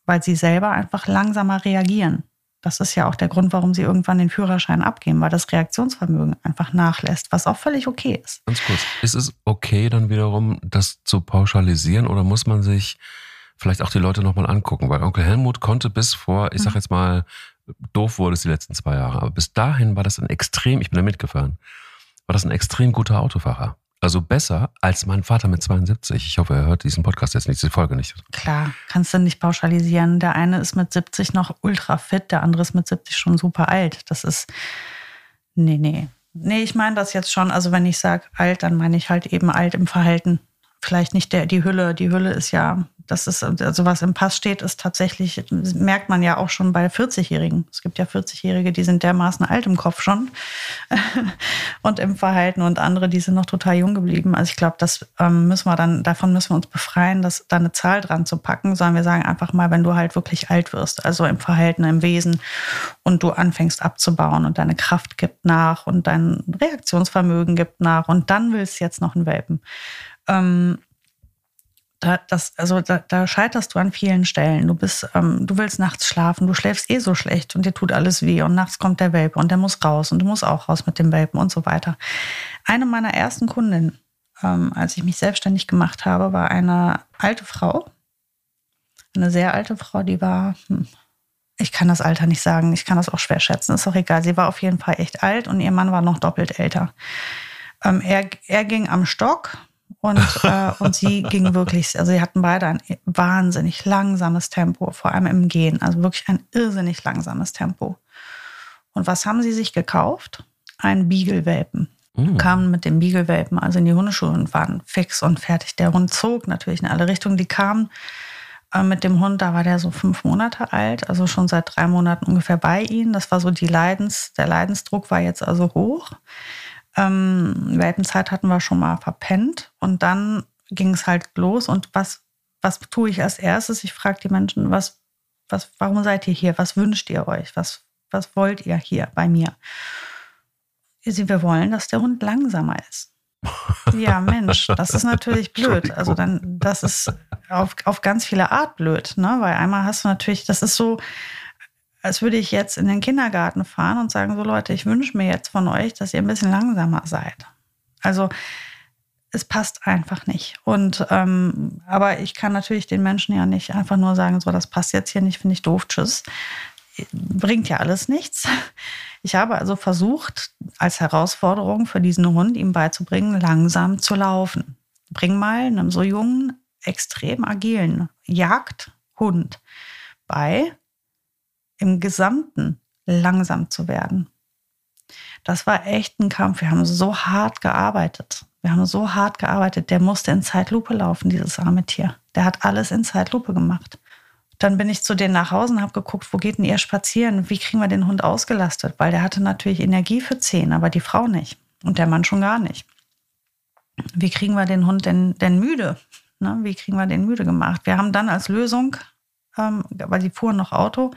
weil sie selber einfach langsamer reagieren. Das ist ja auch der Grund, warum sie irgendwann den Führerschein abgeben, weil das Reaktionsvermögen einfach nachlässt, was auch völlig okay ist. Ganz kurz, ist es okay dann wiederum, das zu pauschalisieren oder muss man sich vielleicht auch die Leute nochmal angucken? Weil Onkel Helmut konnte bis vor, ich sag mhm. jetzt mal, doof wurde es die letzten zwei Jahre, aber bis dahin war das ein extrem, ich bin da mitgefahren, war das ein extrem guter Autofahrer. Also besser als mein Vater mit 72. Ich hoffe, er hört diesen Podcast jetzt nicht, diese Folge nicht. Klar, kannst du nicht pauschalisieren. Der eine ist mit 70 noch ultra fit, der andere ist mit 70 schon super alt. Das ist. Nee, nee. Nee, ich meine das jetzt schon. Also, wenn ich sage alt, dann meine ich halt eben alt im Verhalten. Vielleicht nicht der, die Hülle. Die Hülle ist ja das ist, also was im Pass steht, ist tatsächlich, merkt man ja auch schon bei 40-Jährigen. Es gibt ja 40-Jährige, die sind dermaßen alt im Kopf schon und im Verhalten und andere, die sind noch total jung geblieben. Also ich glaube, das ähm, müssen wir dann, davon müssen wir uns befreien, dass da eine Zahl dran zu packen, sondern wir sagen einfach mal, wenn du halt wirklich alt wirst, also im Verhalten, im Wesen und du anfängst abzubauen und deine Kraft gibt nach und dein Reaktionsvermögen gibt nach und dann willst du jetzt noch einen Welpen. Ähm, da, das, also da, da scheiterst du an vielen Stellen. Du bist, ähm, du willst nachts schlafen, du schläfst eh so schlecht und dir tut alles weh und nachts kommt der Welpe und der muss raus und du musst auch raus mit dem Welpen und so weiter. Eine meiner ersten Kundinnen, ähm, als ich mich selbstständig gemacht habe, war eine alte Frau, eine sehr alte Frau, die war, hm, ich kann das Alter nicht sagen, ich kann das auch schwer schätzen, ist auch egal. Sie war auf jeden Fall echt alt und ihr Mann war noch doppelt älter. Ähm, er, er ging am Stock Und, äh, und sie ging wirklich, also sie hatten beide ein wahnsinnig langsames Tempo, vor allem im Gehen, also wirklich ein irrsinnig langsames Tempo. Und was haben sie sich gekauft? Ein Beagle-Welpen. Mhm. Kamen mit dem Beagle-Welpen also in die Hundeschule und waren fix und fertig. Der Hund zog natürlich in alle Richtungen. Die kamen äh, mit dem Hund, da war der so fünf Monate alt, also schon seit drei Monaten ungefähr bei ihnen. Das war so die Leidens, der Leidensdruck war jetzt also hoch. Ähm, Welpenzeit hatten wir schon mal verpennt und dann ging es halt los. Und was, was tue ich als erstes? Ich frage die Menschen, was, was, warum seid ihr hier? Was wünscht ihr euch? Was, was wollt ihr hier bei mir? Wir wollen, dass der Hund langsamer ist. Ja, Mensch, das ist natürlich blöd. Also dann, das ist auf, auf ganz viele Art blöd, ne? Weil einmal hast du natürlich, das ist so, als würde ich jetzt in den Kindergarten fahren und sagen, so Leute, ich wünsche mir jetzt von euch, dass ihr ein bisschen langsamer seid. Also es passt einfach nicht. Und ähm, aber ich kann natürlich den Menschen ja nicht einfach nur sagen, so das passt jetzt hier nicht, finde ich doof, tschüss. Bringt ja alles nichts. Ich habe also versucht, als Herausforderung für diesen Hund ihm beizubringen, langsam zu laufen. Bring mal einem so jungen, extrem agilen Jagdhund bei, im Gesamten langsam zu werden. Das war echt ein Kampf. Wir haben so hart gearbeitet. Wir haben so hart gearbeitet. Der musste in Zeitlupe laufen, dieses arme Tier. Der hat alles in Zeitlupe gemacht. Dann bin ich zu denen nach Hause und habe geguckt, wo geht denn ihr spazieren? Wie kriegen wir den Hund ausgelastet? Weil der hatte natürlich Energie für zehn, aber die Frau nicht. Und der Mann schon gar nicht. Wie kriegen wir den Hund denn, denn müde? Ne? Wie kriegen wir den müde gemacht? Wir haben dann als Lösung, ähm, weil die fuhren noch Auto,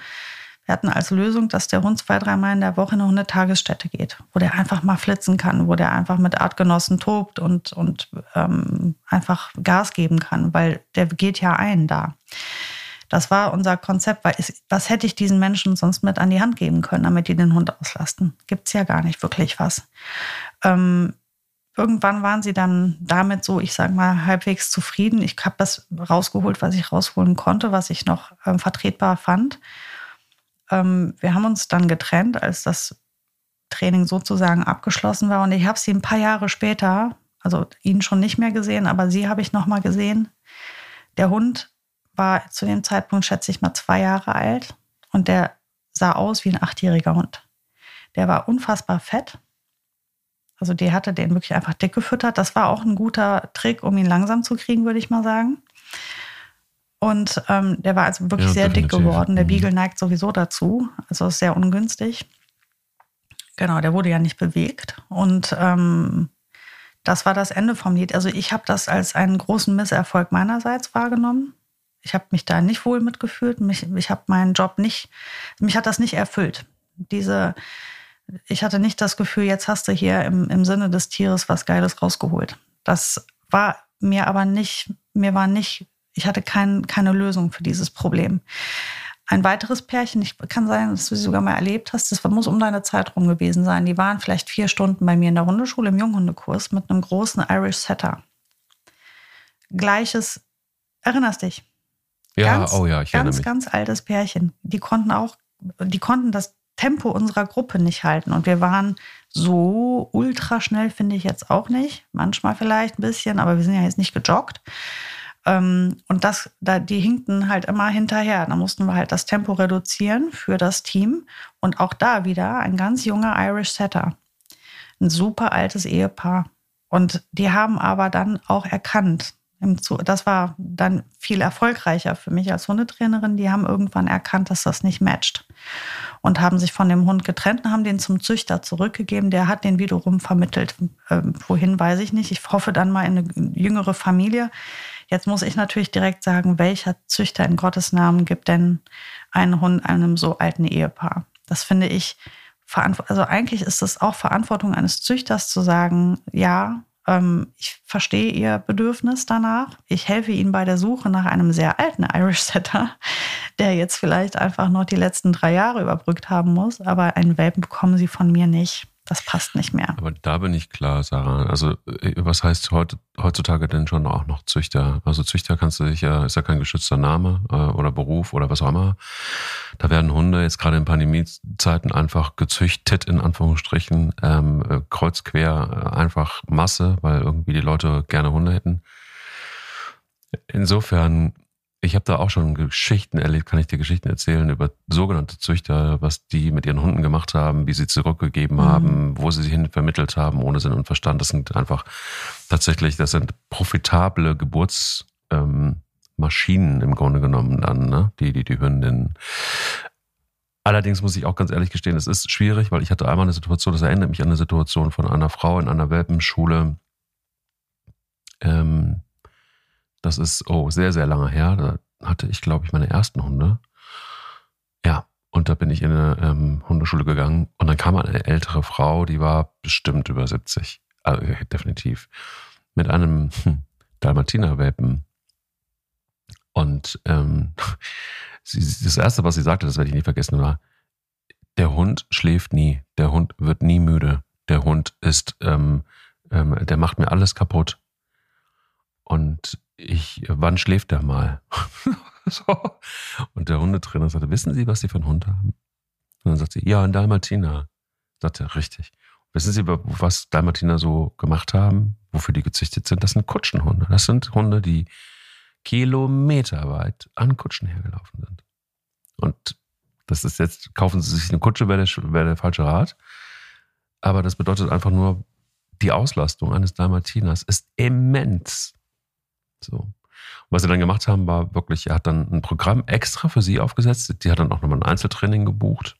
wir hatten als Lösung, dass der Hund zwei, dreimal in der Woche in eine Hundetagesstätte geht, wo der einfach mal flitzen kann, wo der einfach mit Artgenossen tobt und, und ähm, einfach Gas geben kann, weil der geht ja ein da. Das war unser Konzept, weil es, was hätte ich diesen Menschen sonst mit an die Hand geben können, damit die den Hund auslasten? Gibt es ja gar nicht wirklich was. Ähm, irgendwann waren sie dann damit so, ich sage mal, halbwegs zufrieden. Ich habe das rausgeholt, was ich rausholen konnte, was ich noch ähm, vertretbar fand. Ähm, wir haben uns dann getrennt, als das Training sozusagen abgeschlossen war. Und ich habe sie ein paar Jahre später, also ihn schon nicht mehr gesehen, aber sie habe ich noch mal gesehen. Der Hund war zu dem Zeitpunkt, schätze ich mal, zwei Jahre alt und der sah aus wie ein achtjähriger Hund. Der war unfassbar fett. Also die hatte den wirklich einfach dick gefüttert. Das war auch ein guter Trick, um ihn langsam zu kriegen, würde ich mal sagen. Und ähm, der war also wirklich ja, sehr dick geworden. Der mhm. Beagle neigt sowieso dazu. Also ist sehr ungünstig. Genau, der wurde ja nicht bewegt. Und ähm, das war das Ende vom Lied. Also ich habe das als einen großen Misserfolg meinerseits wahrgenommen. Ich habe mich da nicht wohl mitgefühlt. Mich, ich habe meinen Job nicht, mich hat das nicht erfüllt. Diese, ich hatte nicht das Gefühl, jetzt hast du hier im, im Sinne des Tieres was Geiles rausgeholt. Das war mir aber nicht, mir war nicht ich hatte kein, keine Lösung für dieses Problem. Ein weiteres Pärchen, ich kann sein, dass du sie sogar mal erlebt hast, das muss um deine Zeit rum gewesen sein. Die waren vielleicht vier Stunden bei mir in der Hundeschule im Junghundekurs mit einem großen Irish Setter. Gleiches, erinnerst dich? Ja, ganz, oh ja, ich erinnere ganz, mich. ganz altes Pärchen. Die konnten auch, die konnten das Tempo unserer Gruppe nicht halten. Und wir waren so ultra schnell, finde ich jetzt auch nicht. Manchmal vielleicht ein bisschen, aber wir sind ja jetzt nicht gejoggt. Ähm, und das, da, die hinkten halt immer hinterher. Da mussten wir halt das Tempo reduzieren für das Team. Und auch da wieder ein ganz junger Irish Setter. Ein super altes Ehepaar. Und die haben aber dann auch erkannt, das war dann viel erfolgreicher für mich als Hundetrainerin. Die haben irgendwann erkannt, dass das nicht matcht und haben sich von dem Hund getrennt und haben den zum Züchter zurückgegeben. Der hat den wiederum vermittelt. Ähm, wohin weiß ich nicht. Ich hoffe dann mal in eine jüngere Familie. Jetzt muss ich natürlich direkt sagen, welcher Züchter in Gottes Namen gibt denn einen Hund einem so alten Ehepaar? Das finde ich, also eigentlich ist es auch Verantwortung eines Züchters zu sagen, ja, ähm, ich verstehe Ihr Bedürfnis danach. Ich helfe Ihnen bei der Suche nach einem sehr alten Irish Setter, der jetzt vielleicht einfach noch die letzten drei Jahre überbrückt haben muss. Aber einen Welpen bekommen Sie von mir nicht. Das passt nicht mehr. Aber da bin ich klar, Sarah. Also, äh, was heißt heutzutage denn schon auch noch Züchter? Also, Züchter kannst du dich ja, ist ja kein geschützter Name äh, oder Beruf oder was auch immer. Da werden Hunde jetzt gerade in Pandemiezeiten einfach gezüchtet, in Anführungsstrichen, ähm, äh, kreuz quer, einfach Masse, weil irgendwie die Leute gerne Hunde hätten. Insofern ich habe da auch schon Geschichten erlebt, kann ich dir Geschichten erzählen über sogenannte Züchter, was die mit ihren Hunden gemacht haben, wie sie zurückgegeben mhm. haben, wo sie sie hin vermittelt haben, ohne Sinn und Verstand. Das sind einfach tatsächlich, das sind profitable Geburtsmaschinen ähm, im Grunde genommen dann, ne? die, die, die Hündinnen. Allerdings muss ich auch ganz ehrlich gestehen, es ist schwierig, weil ich hatte einmal eine Situation, das erinnert mich an eine Situation von einer Frau in einer Welpenschule, ähm, das ist, oh, sehr, sehr lange her. Da hatte ich, glaube ich, meine ersten Hunde. Ja, und da bin ich in eine ähm, Hundeschule gegangen und dann kam eine ältere Frau, die war bestimmt über 70. Also, definitiv. Mit einem hm, Dalmatiner-Welpen. Und ähm, sie, das Erste, was sie sagte, das werde ich nie vergessen, war, der Hund schläft nie. Der Hund wird nie müde. Der Hund ist, ähm, ähm, der macht mir alles kaputt. Und ich, wann schläft der mal? so. Und der Hundetrainer sagte, wissen Sie, was Sie für einen Hund haben? Und dann sagt sie, ja, ein Dalmatiner. Sagt er, richtig. Wissen Sie, was Dalmatiner so gemacht haben, wofür die gezüchtet sind? Das sind Kutschenhunde. Das sind Hunde, die kilometerweit an Kutschen hergelaufen sind. Und das ist jetzt, kaufen Sie sich eine Kutsche, wäre der, wär der falsche Rat. Aber das bedeutet einfach nur, die Auslastung eines Dalmatiners ist immens. So. Und was sie dann gemacht haben, war wirklich, er hat dann ein Programm extra für sie aufgesetzt. Die hat dann auch nochmal ein Einzeltraining gebucht,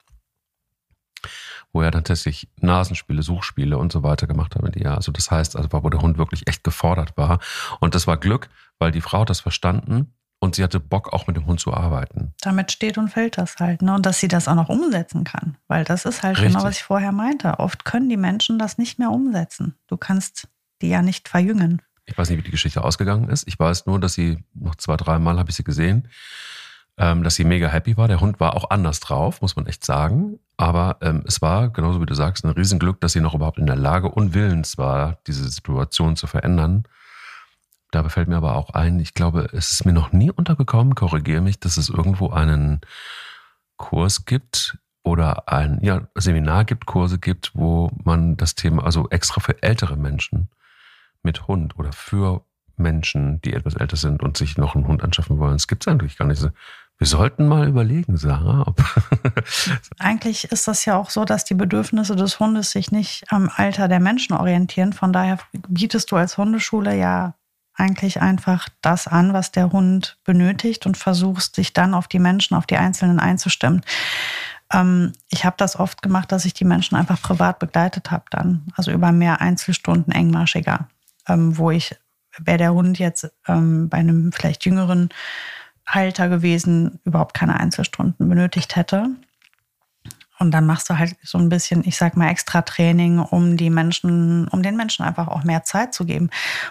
wo er dann tatsächlich Nasenspiele, Suchspiele und so weiter gemacht hat mit ihr. Also das heißt, also wo der Hund wirklich echt gefordert war. Und das war Glück, weil die Frau hat das verstanden und sie hatte Bock, auch mit dem Hund zu arbeiten. Damit steht und fällt das halt. Ne? Und dass sie das auch noch umsetzen kann. Weil das ist halt Richtig. genau, was ich vorher meinte. Oft können die Menschen das nicht mehr umsetzen. Du kannst die ja nicht verjüngen. Ich weiß nicht, wie die Geschichte ausgegangen ist. Ich weiß nur, dass sie noch zwei, drei Mal habe ich sie gesehen, ähm, dass sie mega happy war. Der Hund war auch anders drauf, muss man echt sagen. Aber ähm, es war, genauso wie du sagst, ein Riesenglück, dass sie noch überhaupt in der Lage und willens war, diese Situation zu verändern. Da fällt mir aber auch ein, ich glaube, es ist mir noch nie untergekommen, korrigiere mich, dass es irgendwo einen Kurs gibt oder ein ja, Seminar gibt, Kurse gibt, wo man das Thema, also extra für ältere Menschen, mit Hund oder für Menschen, die etwas älter sind und sich noch einen Hund anschaffen wollen. Das gibt es eigentlich gar nicht. Wir sollten mal überlegen, Sarah. Eigentlich ist das ja auch so, dass die Bedürfnisse des Hundes sich nicht am Alter der Menschen orientieren. Von daher bietest du als Hundeschule ja eigentlich einfach das an, was der Hund benötigt und versuchst dich dann auf die Menschen, auf die Einzelnen einzustimmen. Ähm, ich habe das oft gemacht, dass ich die Menschen einfach privat begleitet habe dann, also über mehr Einzelstunden engmaschiger ähm, wo ich, wäre der Hund jetzt ähm, bei einem vielleicht jüngeren Halter gewesen, überhaupt keine Einzelstunden benötigt hätte. Und dann machst du halt so ein bisschen, ich sag mal, extra Training, um die Menschen, um den Menschen einfach auch mehr Zeit zu geben.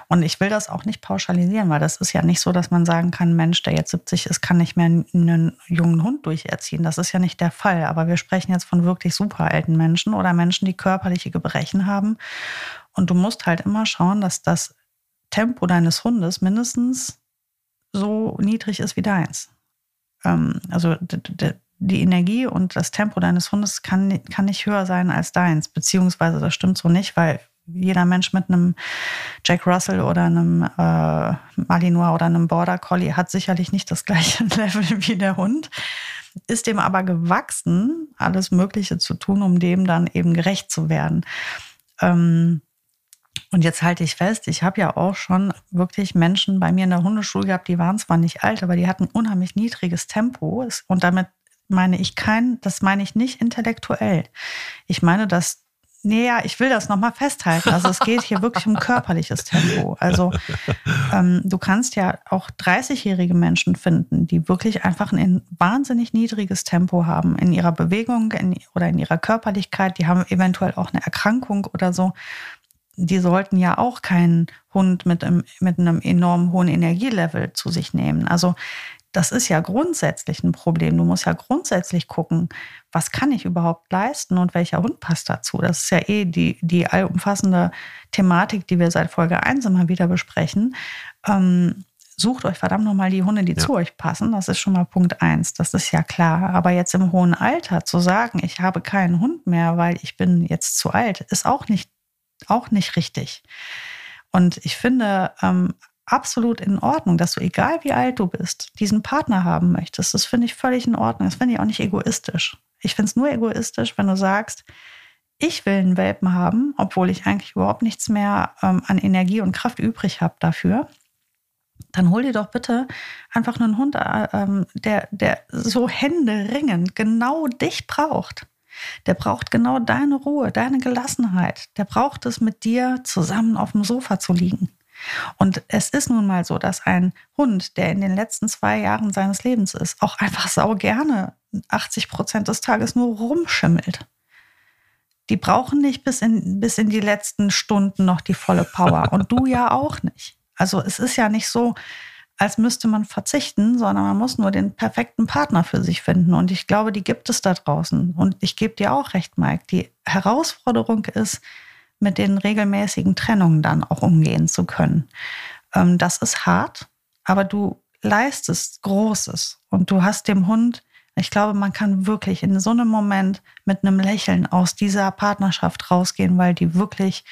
Und ich will das auch nicht pauschalisieren, weil das ist ja nicht so, dass man sagen kann, Mensch, der jetzt 70 ist, kann nicht mehr einen jungen Hund durcherziehen. Das ist ja nicht der Fall. Aber wir sprechen jetzt von wirklich super alten Menschen oder Menschen, die körperliche Gebrechen haben und du musst halt immer schauen, dass das Tempo deines Hundes mindestens so niedrig ist wie deins. Ähm, also die Energie und das Tempo deines Hundes kann, kann nicht höher sein als deins. Beziehungsweise das stimmt so nicht, weil jeder Mensch mit einem Jack Russell oder einem äh, Malinois oder einem Border Collie hat sicherlich nicht das gleiche Level wie der Hund, ist dem aber gewachsen, alles Mögliche zu tun, um dem dann eben gerecht zu werden. Ähm, und jetzt halte ich fest, ich habe ja auch schon wirklich Menschen bei mir in der Hundeschule gehabt, die waren zwar nicht alt, aber die hatten unheimlich niedriges Tempo. Und damit meine ich kein, das meine ich nicht intellektuell. Ich meine das, nee, ja, ich will das nochmal festhalten. Also es geht hier wirklich um körperliches Tempo. Also ähm, du kannst ja auch 30-jährige Menschen finden, die wirklich einfach ein wahnsinnig niedriges Tempo haben in ihrer Bewegung in, oder in ihrer Körperlichkeit. Die haben eventuell auch eine Erkrankung oder so die sollten ja auch keinen Hund mit einem, mit einem enorm hohen Energielevel zu sich nehmen. Also das ist ja grundsätzlich ein Problem. Du musst ja grundsätzlich gucken, was kann ich überhaupt leisten und welcher Hund passt dazu. Das ist ja eh die, die allumfassende Thematik, die wir seit Folge 1 immer wieder besprechen. Ähm, sucht euch verdammt nochmal die Hunde, die ja. zu euch passen. Das ist schon mal Punkt 1. Das ist ja klar. Aber jetzt im hohen Alter zu sagen, ich habe keinen Hund mehr, weil ich bin jetzt zu alt, ist auch nicht, auch nicht richtig. Und ich finde, ähm, absolut in Ordnung, dass du, egal wie alt du bist, diesen Partner haben möchtest. Das finde ich völlig in Ordnung. Das finde ich auch nicht egoistisch. Ich finde es nur egoistisch, wenn du sagst, ich will einen Welpen haben, obwohl ich eigentlich überhaupt nichts mehr ähm, an Energie und Kraft übrig habe dafür. Dann hol dir doch bitte einfach einen Hund, äh, ähm, der, der so händeringend genau dich braucht. Der braucht genau deine Ruhe, deine Gelassenheit. Der braucht es, mit dir zusammen auf dem Sofa zu liegen. Und es ist nun mal so, dass ein Hund, der in den letzten zwei Jahren seines Lebens ist, auch einfach sau gerne 80 Prozent des Tages nur rumschimmelt. Die brauchen nicht bis in, bis in die letzten Stunden noch die volle Power. Und du ja auch nicht. Also es ist ja nicht so, als müsste man verzichten, sondern man muss nur den perfekten Partner für sich finden. Und ich glaube, die gibt es da draußen. Und ich gebe dir auch recht, Mike. Die Herausforderung ist, mit den regelmäßigen Trennungen dann auch umgehen zu können. Ähm, das ist hart, aber du leistest Großes und du hast dem Hund, ich glaube, man kann wirklich in so einem Moment mit einem Lächeln aus dieser Partnerschaft rausgehen, weil die wirklich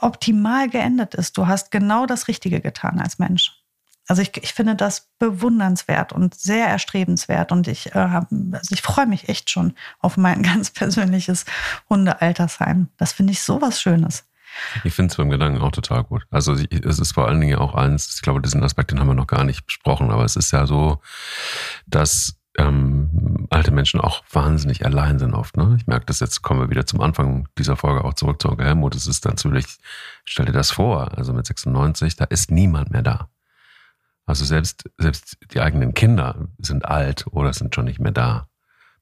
optimal geendet ist. Du hast genau das Richtige getan als Mensch. Also ich, ich finde das bewundernswert und sehr erstrebenswert und ich, äh, also ich freue mich echt schon auf mein ganz persönliches Hundealtersheim. Das finde ich so was Schönes. Ich finde es beim Gedanken auch total gut. Also es ist vor allen Dingen auch eins, ich glaube, diesen Aspekt, den haben wir noch gar nicht besprochen, aber es ist ja so, dass ähm, alte Menschen auch wahnsinnig allein sind oft. Ne? Ich merke das jetzt, kommen wir wieder zum Anfang dieser Folge auch zurück zu Onkel Helmut. Es ist natürlich, stell dir das vor, also mit 96, da ist niemand mehr da. Also selbst, selbst die eigenen Kinder sind alt oder sind schon nicht mehr da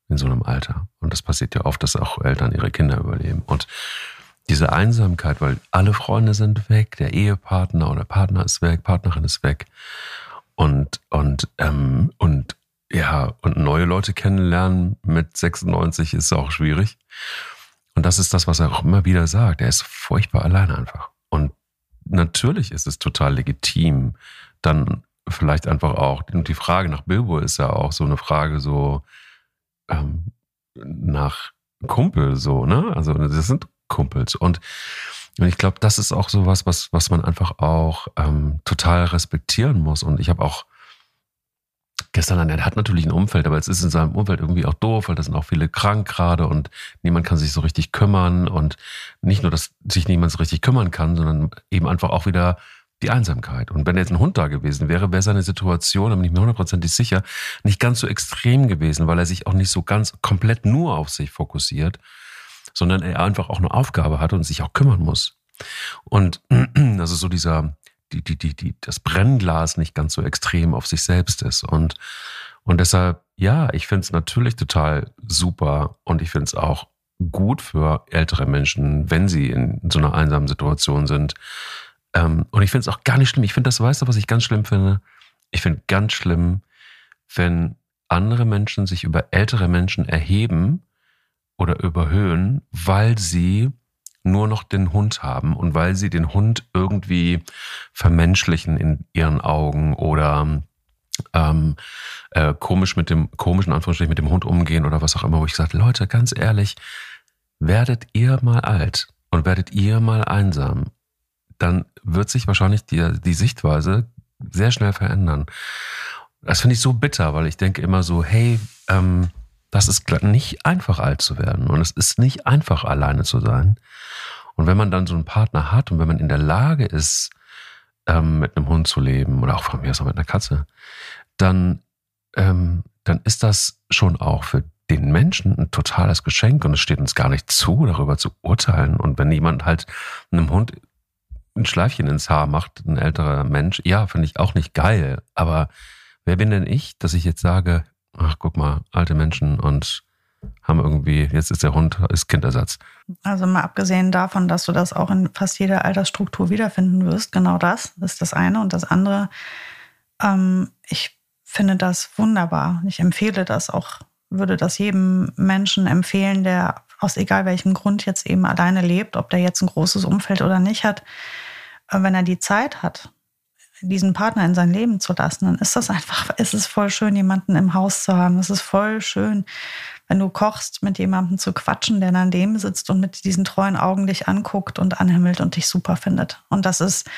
in so einem Alter. Und das passiert ja oft, dass auch Eltern ihre Kinder überleben. Und diese Einsamkeit, weil alle Freunde sind weg, der Ehepartner oder Partner ist weg, Partnerin ist weg. Und, und, ähm, und ja, und neue Leute kennenlernen mit 96 ist auch schwierig. Und das ist das, was er auch immer wieder sagt. Er ist furchtbar allein einfach. Und natürlich ist es total legitim, dann vielleicht einfach auch, und die Frage nach Bilbo ist ja auch so eine Frage so ähm, nach Kumpel, so, ne? Also das sind Kumpels. Und, und ich glaube, das ist auch so was, was, was man einfach auch ähm, total respektieren muss. Und ich habe auch gestern an, er hat natürlich ein Umfeld, aber es ist in seinem Umfeld irgendwie auch doof, weil da sind auch viele krank gerade und niemand kann sich so richtig kümmern. Und nicht nur, dass sich niemand so richtig kümmern kann, sondern eben einfach auch wieder die Einsamkeit. Und wenn jetzt ein Hund da gewesen wäre, wäre seine Situation, da bin ich mir hundertprozentig sicher, nicht ganz so extrem gewesen, weil er sich auch nicht so ganz komplett nur auf sich fokussiert, sondern er einfach auch eine Aufgabe hat und sich auch kümmern muss. Und also so dieser, die, die, die, die, das Brennglas nicht ganz so extrem auf sich selbst ist. Und, und deshalb, ja, ich finde es natürlich total super und ich finde es auch gut für ältere Menschen, wenn sie in so einer einsamen Situation sind, ähm, und ich finde es auch gar nicht schlimm. Ich finde das, weißt du, was ich ganz schlimm finde? Ich finde ganz schlimm, wenn andere Menschen sich über ältere Menschen erheben oder überhöhen, weil sie nur noch den Hund haben und weil sie den Hund irgendwie vermenschlichen in ihren Augen oder ähm, äh, komisch mit dem komischen Anführungsstrichen mit dem Hund umgehen oder was auch immer, wo ich sage, Leute, ganz ehrlich, werdet ihr mal alt und werdet ihr mal einsam dann wird sich wahrscheinlich die, die Sichtweise sehr schnell verändern. Das finde ich so bitter, weil ich denke immer so, hey, ähm, das ist nicht einfach alt zu werden und es ist nicht einfach alleine zu sein. Und wenn man dann so einen Partner hat und wenn man in der Lage ist, ähm, mit einem Hund zu leben oder auch von mir aus auch mit einer Katze, dann, ähm, dann ist das schon auch für den Menschen ein totales Geschenk und es steht uns gar nicht zu, darüber zu urteilen. Und wenn jemand halt einem Hund ein Schleifchen ins Haar macht, ein älterer Mensch, ja, finde ich auch nicht geil. Aber wer bin denn ich, dass ich jetzt sage, ach, guck mal, alte Menschen und haben irgendwie, jetzt ist der Hund, ist Kindersatz. Also mal abgesehen davon, dass du das auch in fast jeder Altersstruktur wiederfinden wirst, genau das ist das eine. Und das andere, ähm, ich finde das wunderbar. Ich empfehle das auch, würde das jedem Menschen empfehlen, der aus egal welchem Grund jetzt eben alleine lebt, ob der jetzt ein großes Umfeld oder nicht hat, wenn er die Zeit hat, diesen Partner in sein Leben zu lassen, dann ist das einfach, ist es voll schön, jemanden im Haus zu haben. Es ist voll schön, wenn du kochst, mit jemandem zu quatschen, der dann dem sitzt und mit diesen treuen Augen dich anguckt und anhimmelt und dich super findet. Und das ist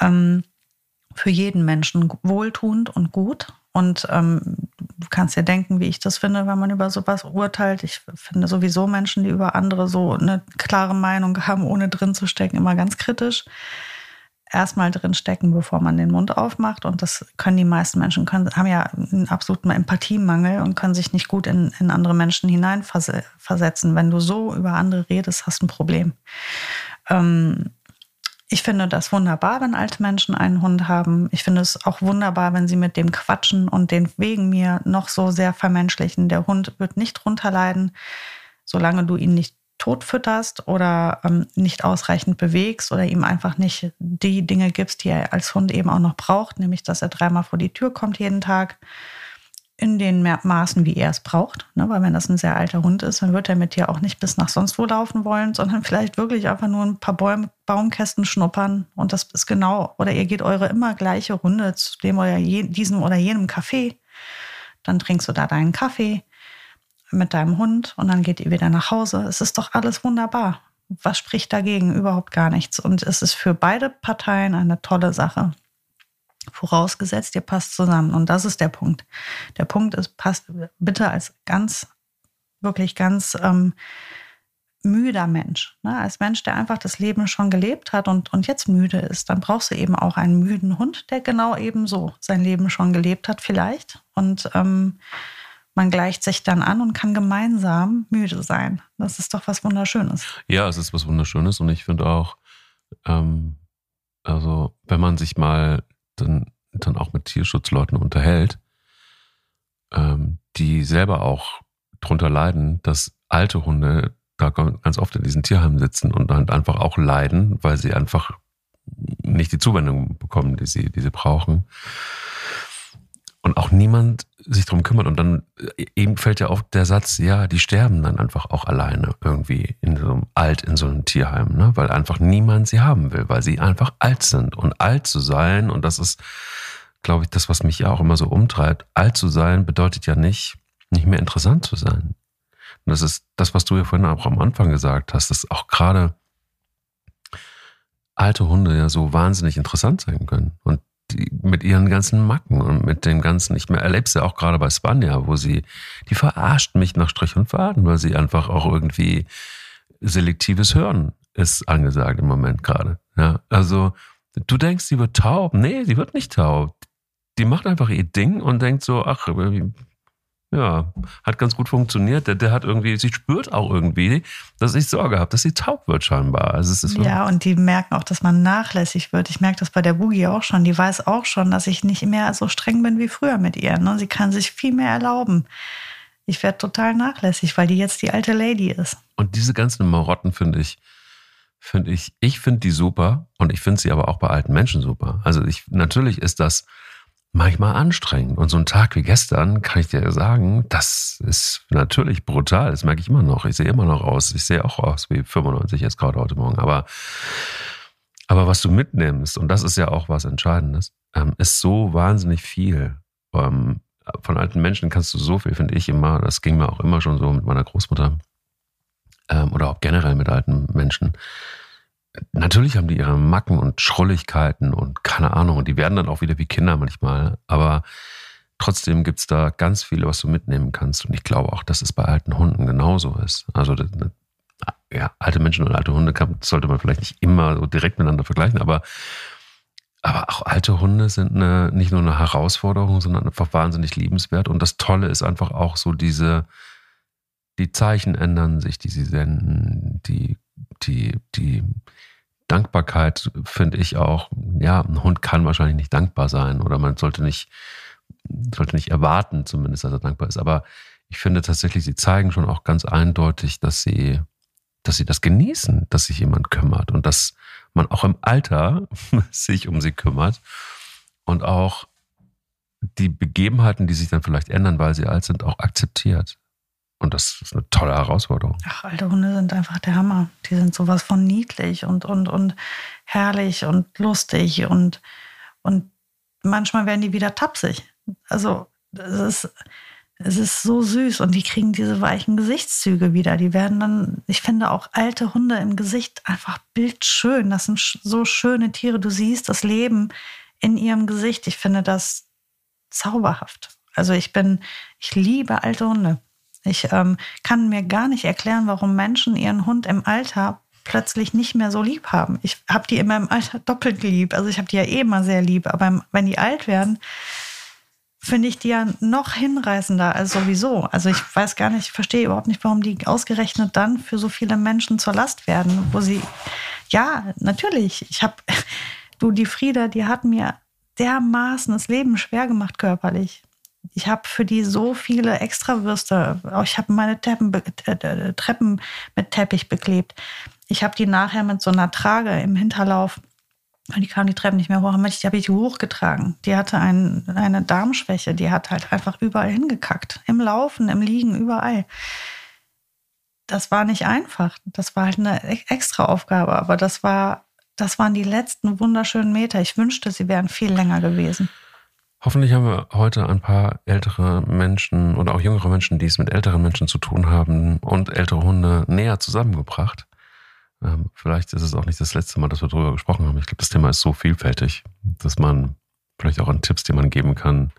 ähm, für jeden Menschen wohltuend und gut. Und ähm, du kannst dir denken, wie ich das finde, wenn man über sowas urteilt. Ich finde sowieso Menschen, die über andere so eine klare Meinung haben, ohne drin zu stecken, immer ganz kritisch erstmal drin stecken, bevor man den Mund aufmacht. Und das können die meisten Menschen, können, haben ja einen absoluten Empathiemangel und können sich nicht gut in, in andere Menschen hineinversetzen. Wenn du so über andere redest, hast du ein Problem. Ähm, ich finde das wunderbar, wenn alte Menschen einen Hund haben. Ich finde es auch wunderbar, wenn sie mit dem quatschen und den wegen mir noch so sehr vermenschlichen. Der Hund wird nicht runterleiden, solange du ihn nicht tot fütterst oder ähm, nicht ausreichend bewegst oder ihm einfach nicht die Dinge gibst, die er als Hund eben auch noch braucht, nämlich dass er dreimal vor die Tür kommt jeden Tag in den Maßen, wie er es braucht. Ne? Weil wenn das ein sehr alter Hund ist, dann wird er mit dir auch nicht bis nach sonst wo laufen wollen, sondern vielleicht wirklich einfach nur ein paar Bäum Baumkästen schnuppern. Und das ist genau, oder ihr geht eure immer gleiche Runde zu dem oder je, diesem oder jenem Kaffee. Dann trinkst du da deinen Kaffee mit deinem Hund und dann geht ihr wieder nach Hause. Es ist doch alles wunderbar. Was spricht dagegen? Überhaupt gar nichts. Und es ist für beide Parteien eine tolle Sache. Vorausgesetzt, ihr passt zusammen. Und das ist der Punkt. Der Punkt ist, passt bitte als ganz, wirklich ganz ähm, müder Mensch. Ne? Als Mensch, der einfach das Leben schon gelebt hat und, und jetzt müde ist, dann brauchst du eben auch einen müden Hund, der genau ebenso sein Leben schon gelebt hat, vielleicht. Und ähm, man gleicht sich dann an und kann gemeinsam müde sein. Das ist doch was Wunderschönes. Ja, es ist was Wunderschönes und ich finde auch, ähm, also wenn man sich mal dann, dann auch mit Tierschutzleuten unterhält, ähm, die selber auch drunter leiden, dass alte Hunde da ganz oft in diesen Tierheimen sitzen und dann einfach auch leiden, weil sie einfach nicht die Zuwendung bekommen, die sie, die sie brauchen und auch niemand sich drum kümmert. Und dann äh, eben fällt ja auf der Satz, ja, die sterben dann einfach auch alleine irgendwie in so einem alt, in so einem Tierheim, ne? weil einfach niemand sie haben will, weil sie einfach alt sind. Und alt zu sein, und das ist, glaube ich, das, was mich ja auch immer so umtreibt, alt zu sein bedeutet ja nicht, nicht mehr interessant zu sein. Und das ist das, was du ja vorhin auch am Anfang gesagt hast, dass auch gerade alte Hunde ja so wahnsinnig interessant sein können. Und mit ihren ganzen Macken und mit dem ganzen, ich erlebe es ja auch gerade bei Spanja, wo sie, die verarscht mich nach Strich und Faden, weil sie einfach auch irgendwie selektives Hören ist angesagt im Moment gerade. Ja, also du denkst, sie wird taub. Nee, sie wird nicht taub. Die macht einfach ihr Ding und denkt so, ach, ja, hat ganz gut funktioniert. Der, der hat irgendwie, sie spürt auch irgendwie, dass ich Sorge habe, dass sie taub wird scheinbar. Also es ist ja, und die merken auch, dass man nachlässig wird. Ich merke das bei der Boogie auch schon. Die weiß auch schon, dass ich nicht mehr so streng bin wie früher mit ihr. Ne? Sie kann sich viel mehr erlauben. Ich werde total nachlässig, weil die jetzt die alte Lady ist. Und diese ganzen Marotten finde ich, finde ich, ich finde die super und ich finde sie aber auch bei alten Menschen super. Also ich, natürlich ist das, manchmal anstrengend. Und so ein Tag wie gestern, kann ich dir sagen, das ist natürlich brutal. Das merke ich immer noch. Ich sehe immer noch aus. Ich sehe auch aus wie 95 jetzt gerade heute Morgen. Aber, aber was du mitnimmst, und das ist ja auch was Entscheidendes, ähm, ist so wahnsinnig viel. Ähm, von alten Menschen kannst du so viel, finde ich immer. Das ging mir auch immer schon so mit meiner Großmutter. Ähm, oder auch generell mit alten Menschen natürlich haben die ihre Macken und Schrulligkeiten und keine Ahnung, und die werden dann auch wieder wie Kinder manchmal, aber trotzdem gibt's da ganz viel, was du mitnehmen kannst. Und ich glaube auch, dass es bei alten Hunden genauso ist. Also ja, alte Menschen und alte Hunde sollte man vielleicht nicht immer so direkt miteinander vergleichen, aber, aber auch alte Hunde sind eine, nicht nur eine Herausforderung, sondern einfach wahnsinnig liebenswert. Und das Tolle ist einfach auch so diese, die Zeichen ändern sich, die sie senden, die, die, die, Dankbarkeit finde ich auch, ja, ein Hund kann wahrscheinlich nicht dankbar sein oder man sollte nicht, sollte nicht erwarten, zumindest, dass er dankbar ist. Aber ich finde tatsächlich, sie zeigen schon auch ganz eindeutig, dass sie, dass sie das genießen, dass sich jemand kümmert und dass man auch im Alter sich um sie kümmert und auch die Begebenheiten, die sich dann vielleicht ändern, weil sie alt sind, auch akzeptiert. Und das ist eine tolle Herausforderung. Ach, alte Hunde sind einfach der Hammer. Die sind sowas von niedlich und, und, und herrlich und lustig und, und manchmal werden die wieder tapsig. Also, es ist, es ist so süß und die kriegen diese weichen Gesichtszüge wieder. Die werden dann, ich finde auch alte Hunde im Gesicht einfach bildschön. Das sind so schöne Tiere. Du siehst das Leben in ihrem Gesicht. Ich finde das zauberhaft. Also ich bin, ich liebe alte Hunde. Ich ähm, kann mir gar nicht erklären, warum Menschen ihren Hund im Alter plötzlich nicht mehr so lieb haben. Ich habe die in meinem Alter doppelt lieb. Also ich habe die ja eh immer sehr lieb. Aber wenn die alt werden, finde ich die ja noch hinreißender als sowieso. Also ich weiß gar nicht, ich verstehe überhaupt nicht, warum die ausgerechnet dann für so viele Menschen zur Last werden, wo sie, ja, natürlich, ich habe, du, die Frieda, die hat mir dermaßen das Leben schwer gemacht körperlich. Ich habe für die so viele Extrawürste. Ich habe meine Treppen, äh, Treppen mit Teppich beklebt. Ich habe die nachher mit so einer Trage im Hinterlauf und die kam die Treppen nicht mehr hoch. Die habe ich hochgetragen. Die hatte ein, eine Darmschwäche. Die hat halt einfach überall hingekackt. Im Laufen, im Liegen, überall. Das war nicht einfach. Das war halt eine extra Aufgabe. Aber das war, das waren die letzten wunderschönen Meter. Ich wünschte, sie wären viel länger gewesen. Hoffentlich haben wir heute ein paar ältere Menschen oder auch jüngere Menschen, die es mit älteren Menschen zu tun haben und ältere Hunde näher zusammengebracht. Ähm, vielleicht ist es auch nicht das letzte Mal, dass wir darüber gesprochen haben. Ich glaube, das Thema ist so vielfältig, dass man vielleicht auch an Tipps, die man geben kann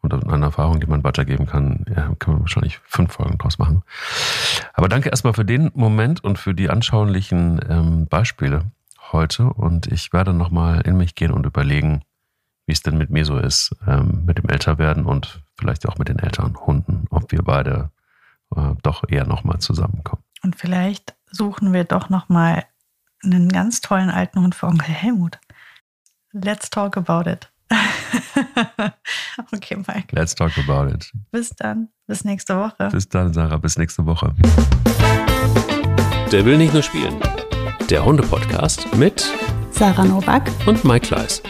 und an Erfahrungen, die man weitergeben kann, ja, kann man wahrscheinlich fünf Folgen draus machen. Aber danke erstmal für den Moment und für die anschaulichen ähm, Beispiele heute. Und ich werde nochmal in mich gehen und überlegen, wie es denn mit mir so ist, ähm, mit dem Älterwerden und vielleicht auch mit den älteren Hunden, ob wir beide äh, doch eher nochmal zusammenkommen. Und vielleicht suchen wir doch noch mal einen ganz tollen alten Hund für Onkel Helmut. Let's talk about it. okay, Mike. Let's talk about it. Bis dann. Bis nächste Woche. Bis dann, Sarah. Bis nächste Woche. Der will nicht nur spielen. Der Hunde-Podcast mit Sarah Novak und Mike Kleiss.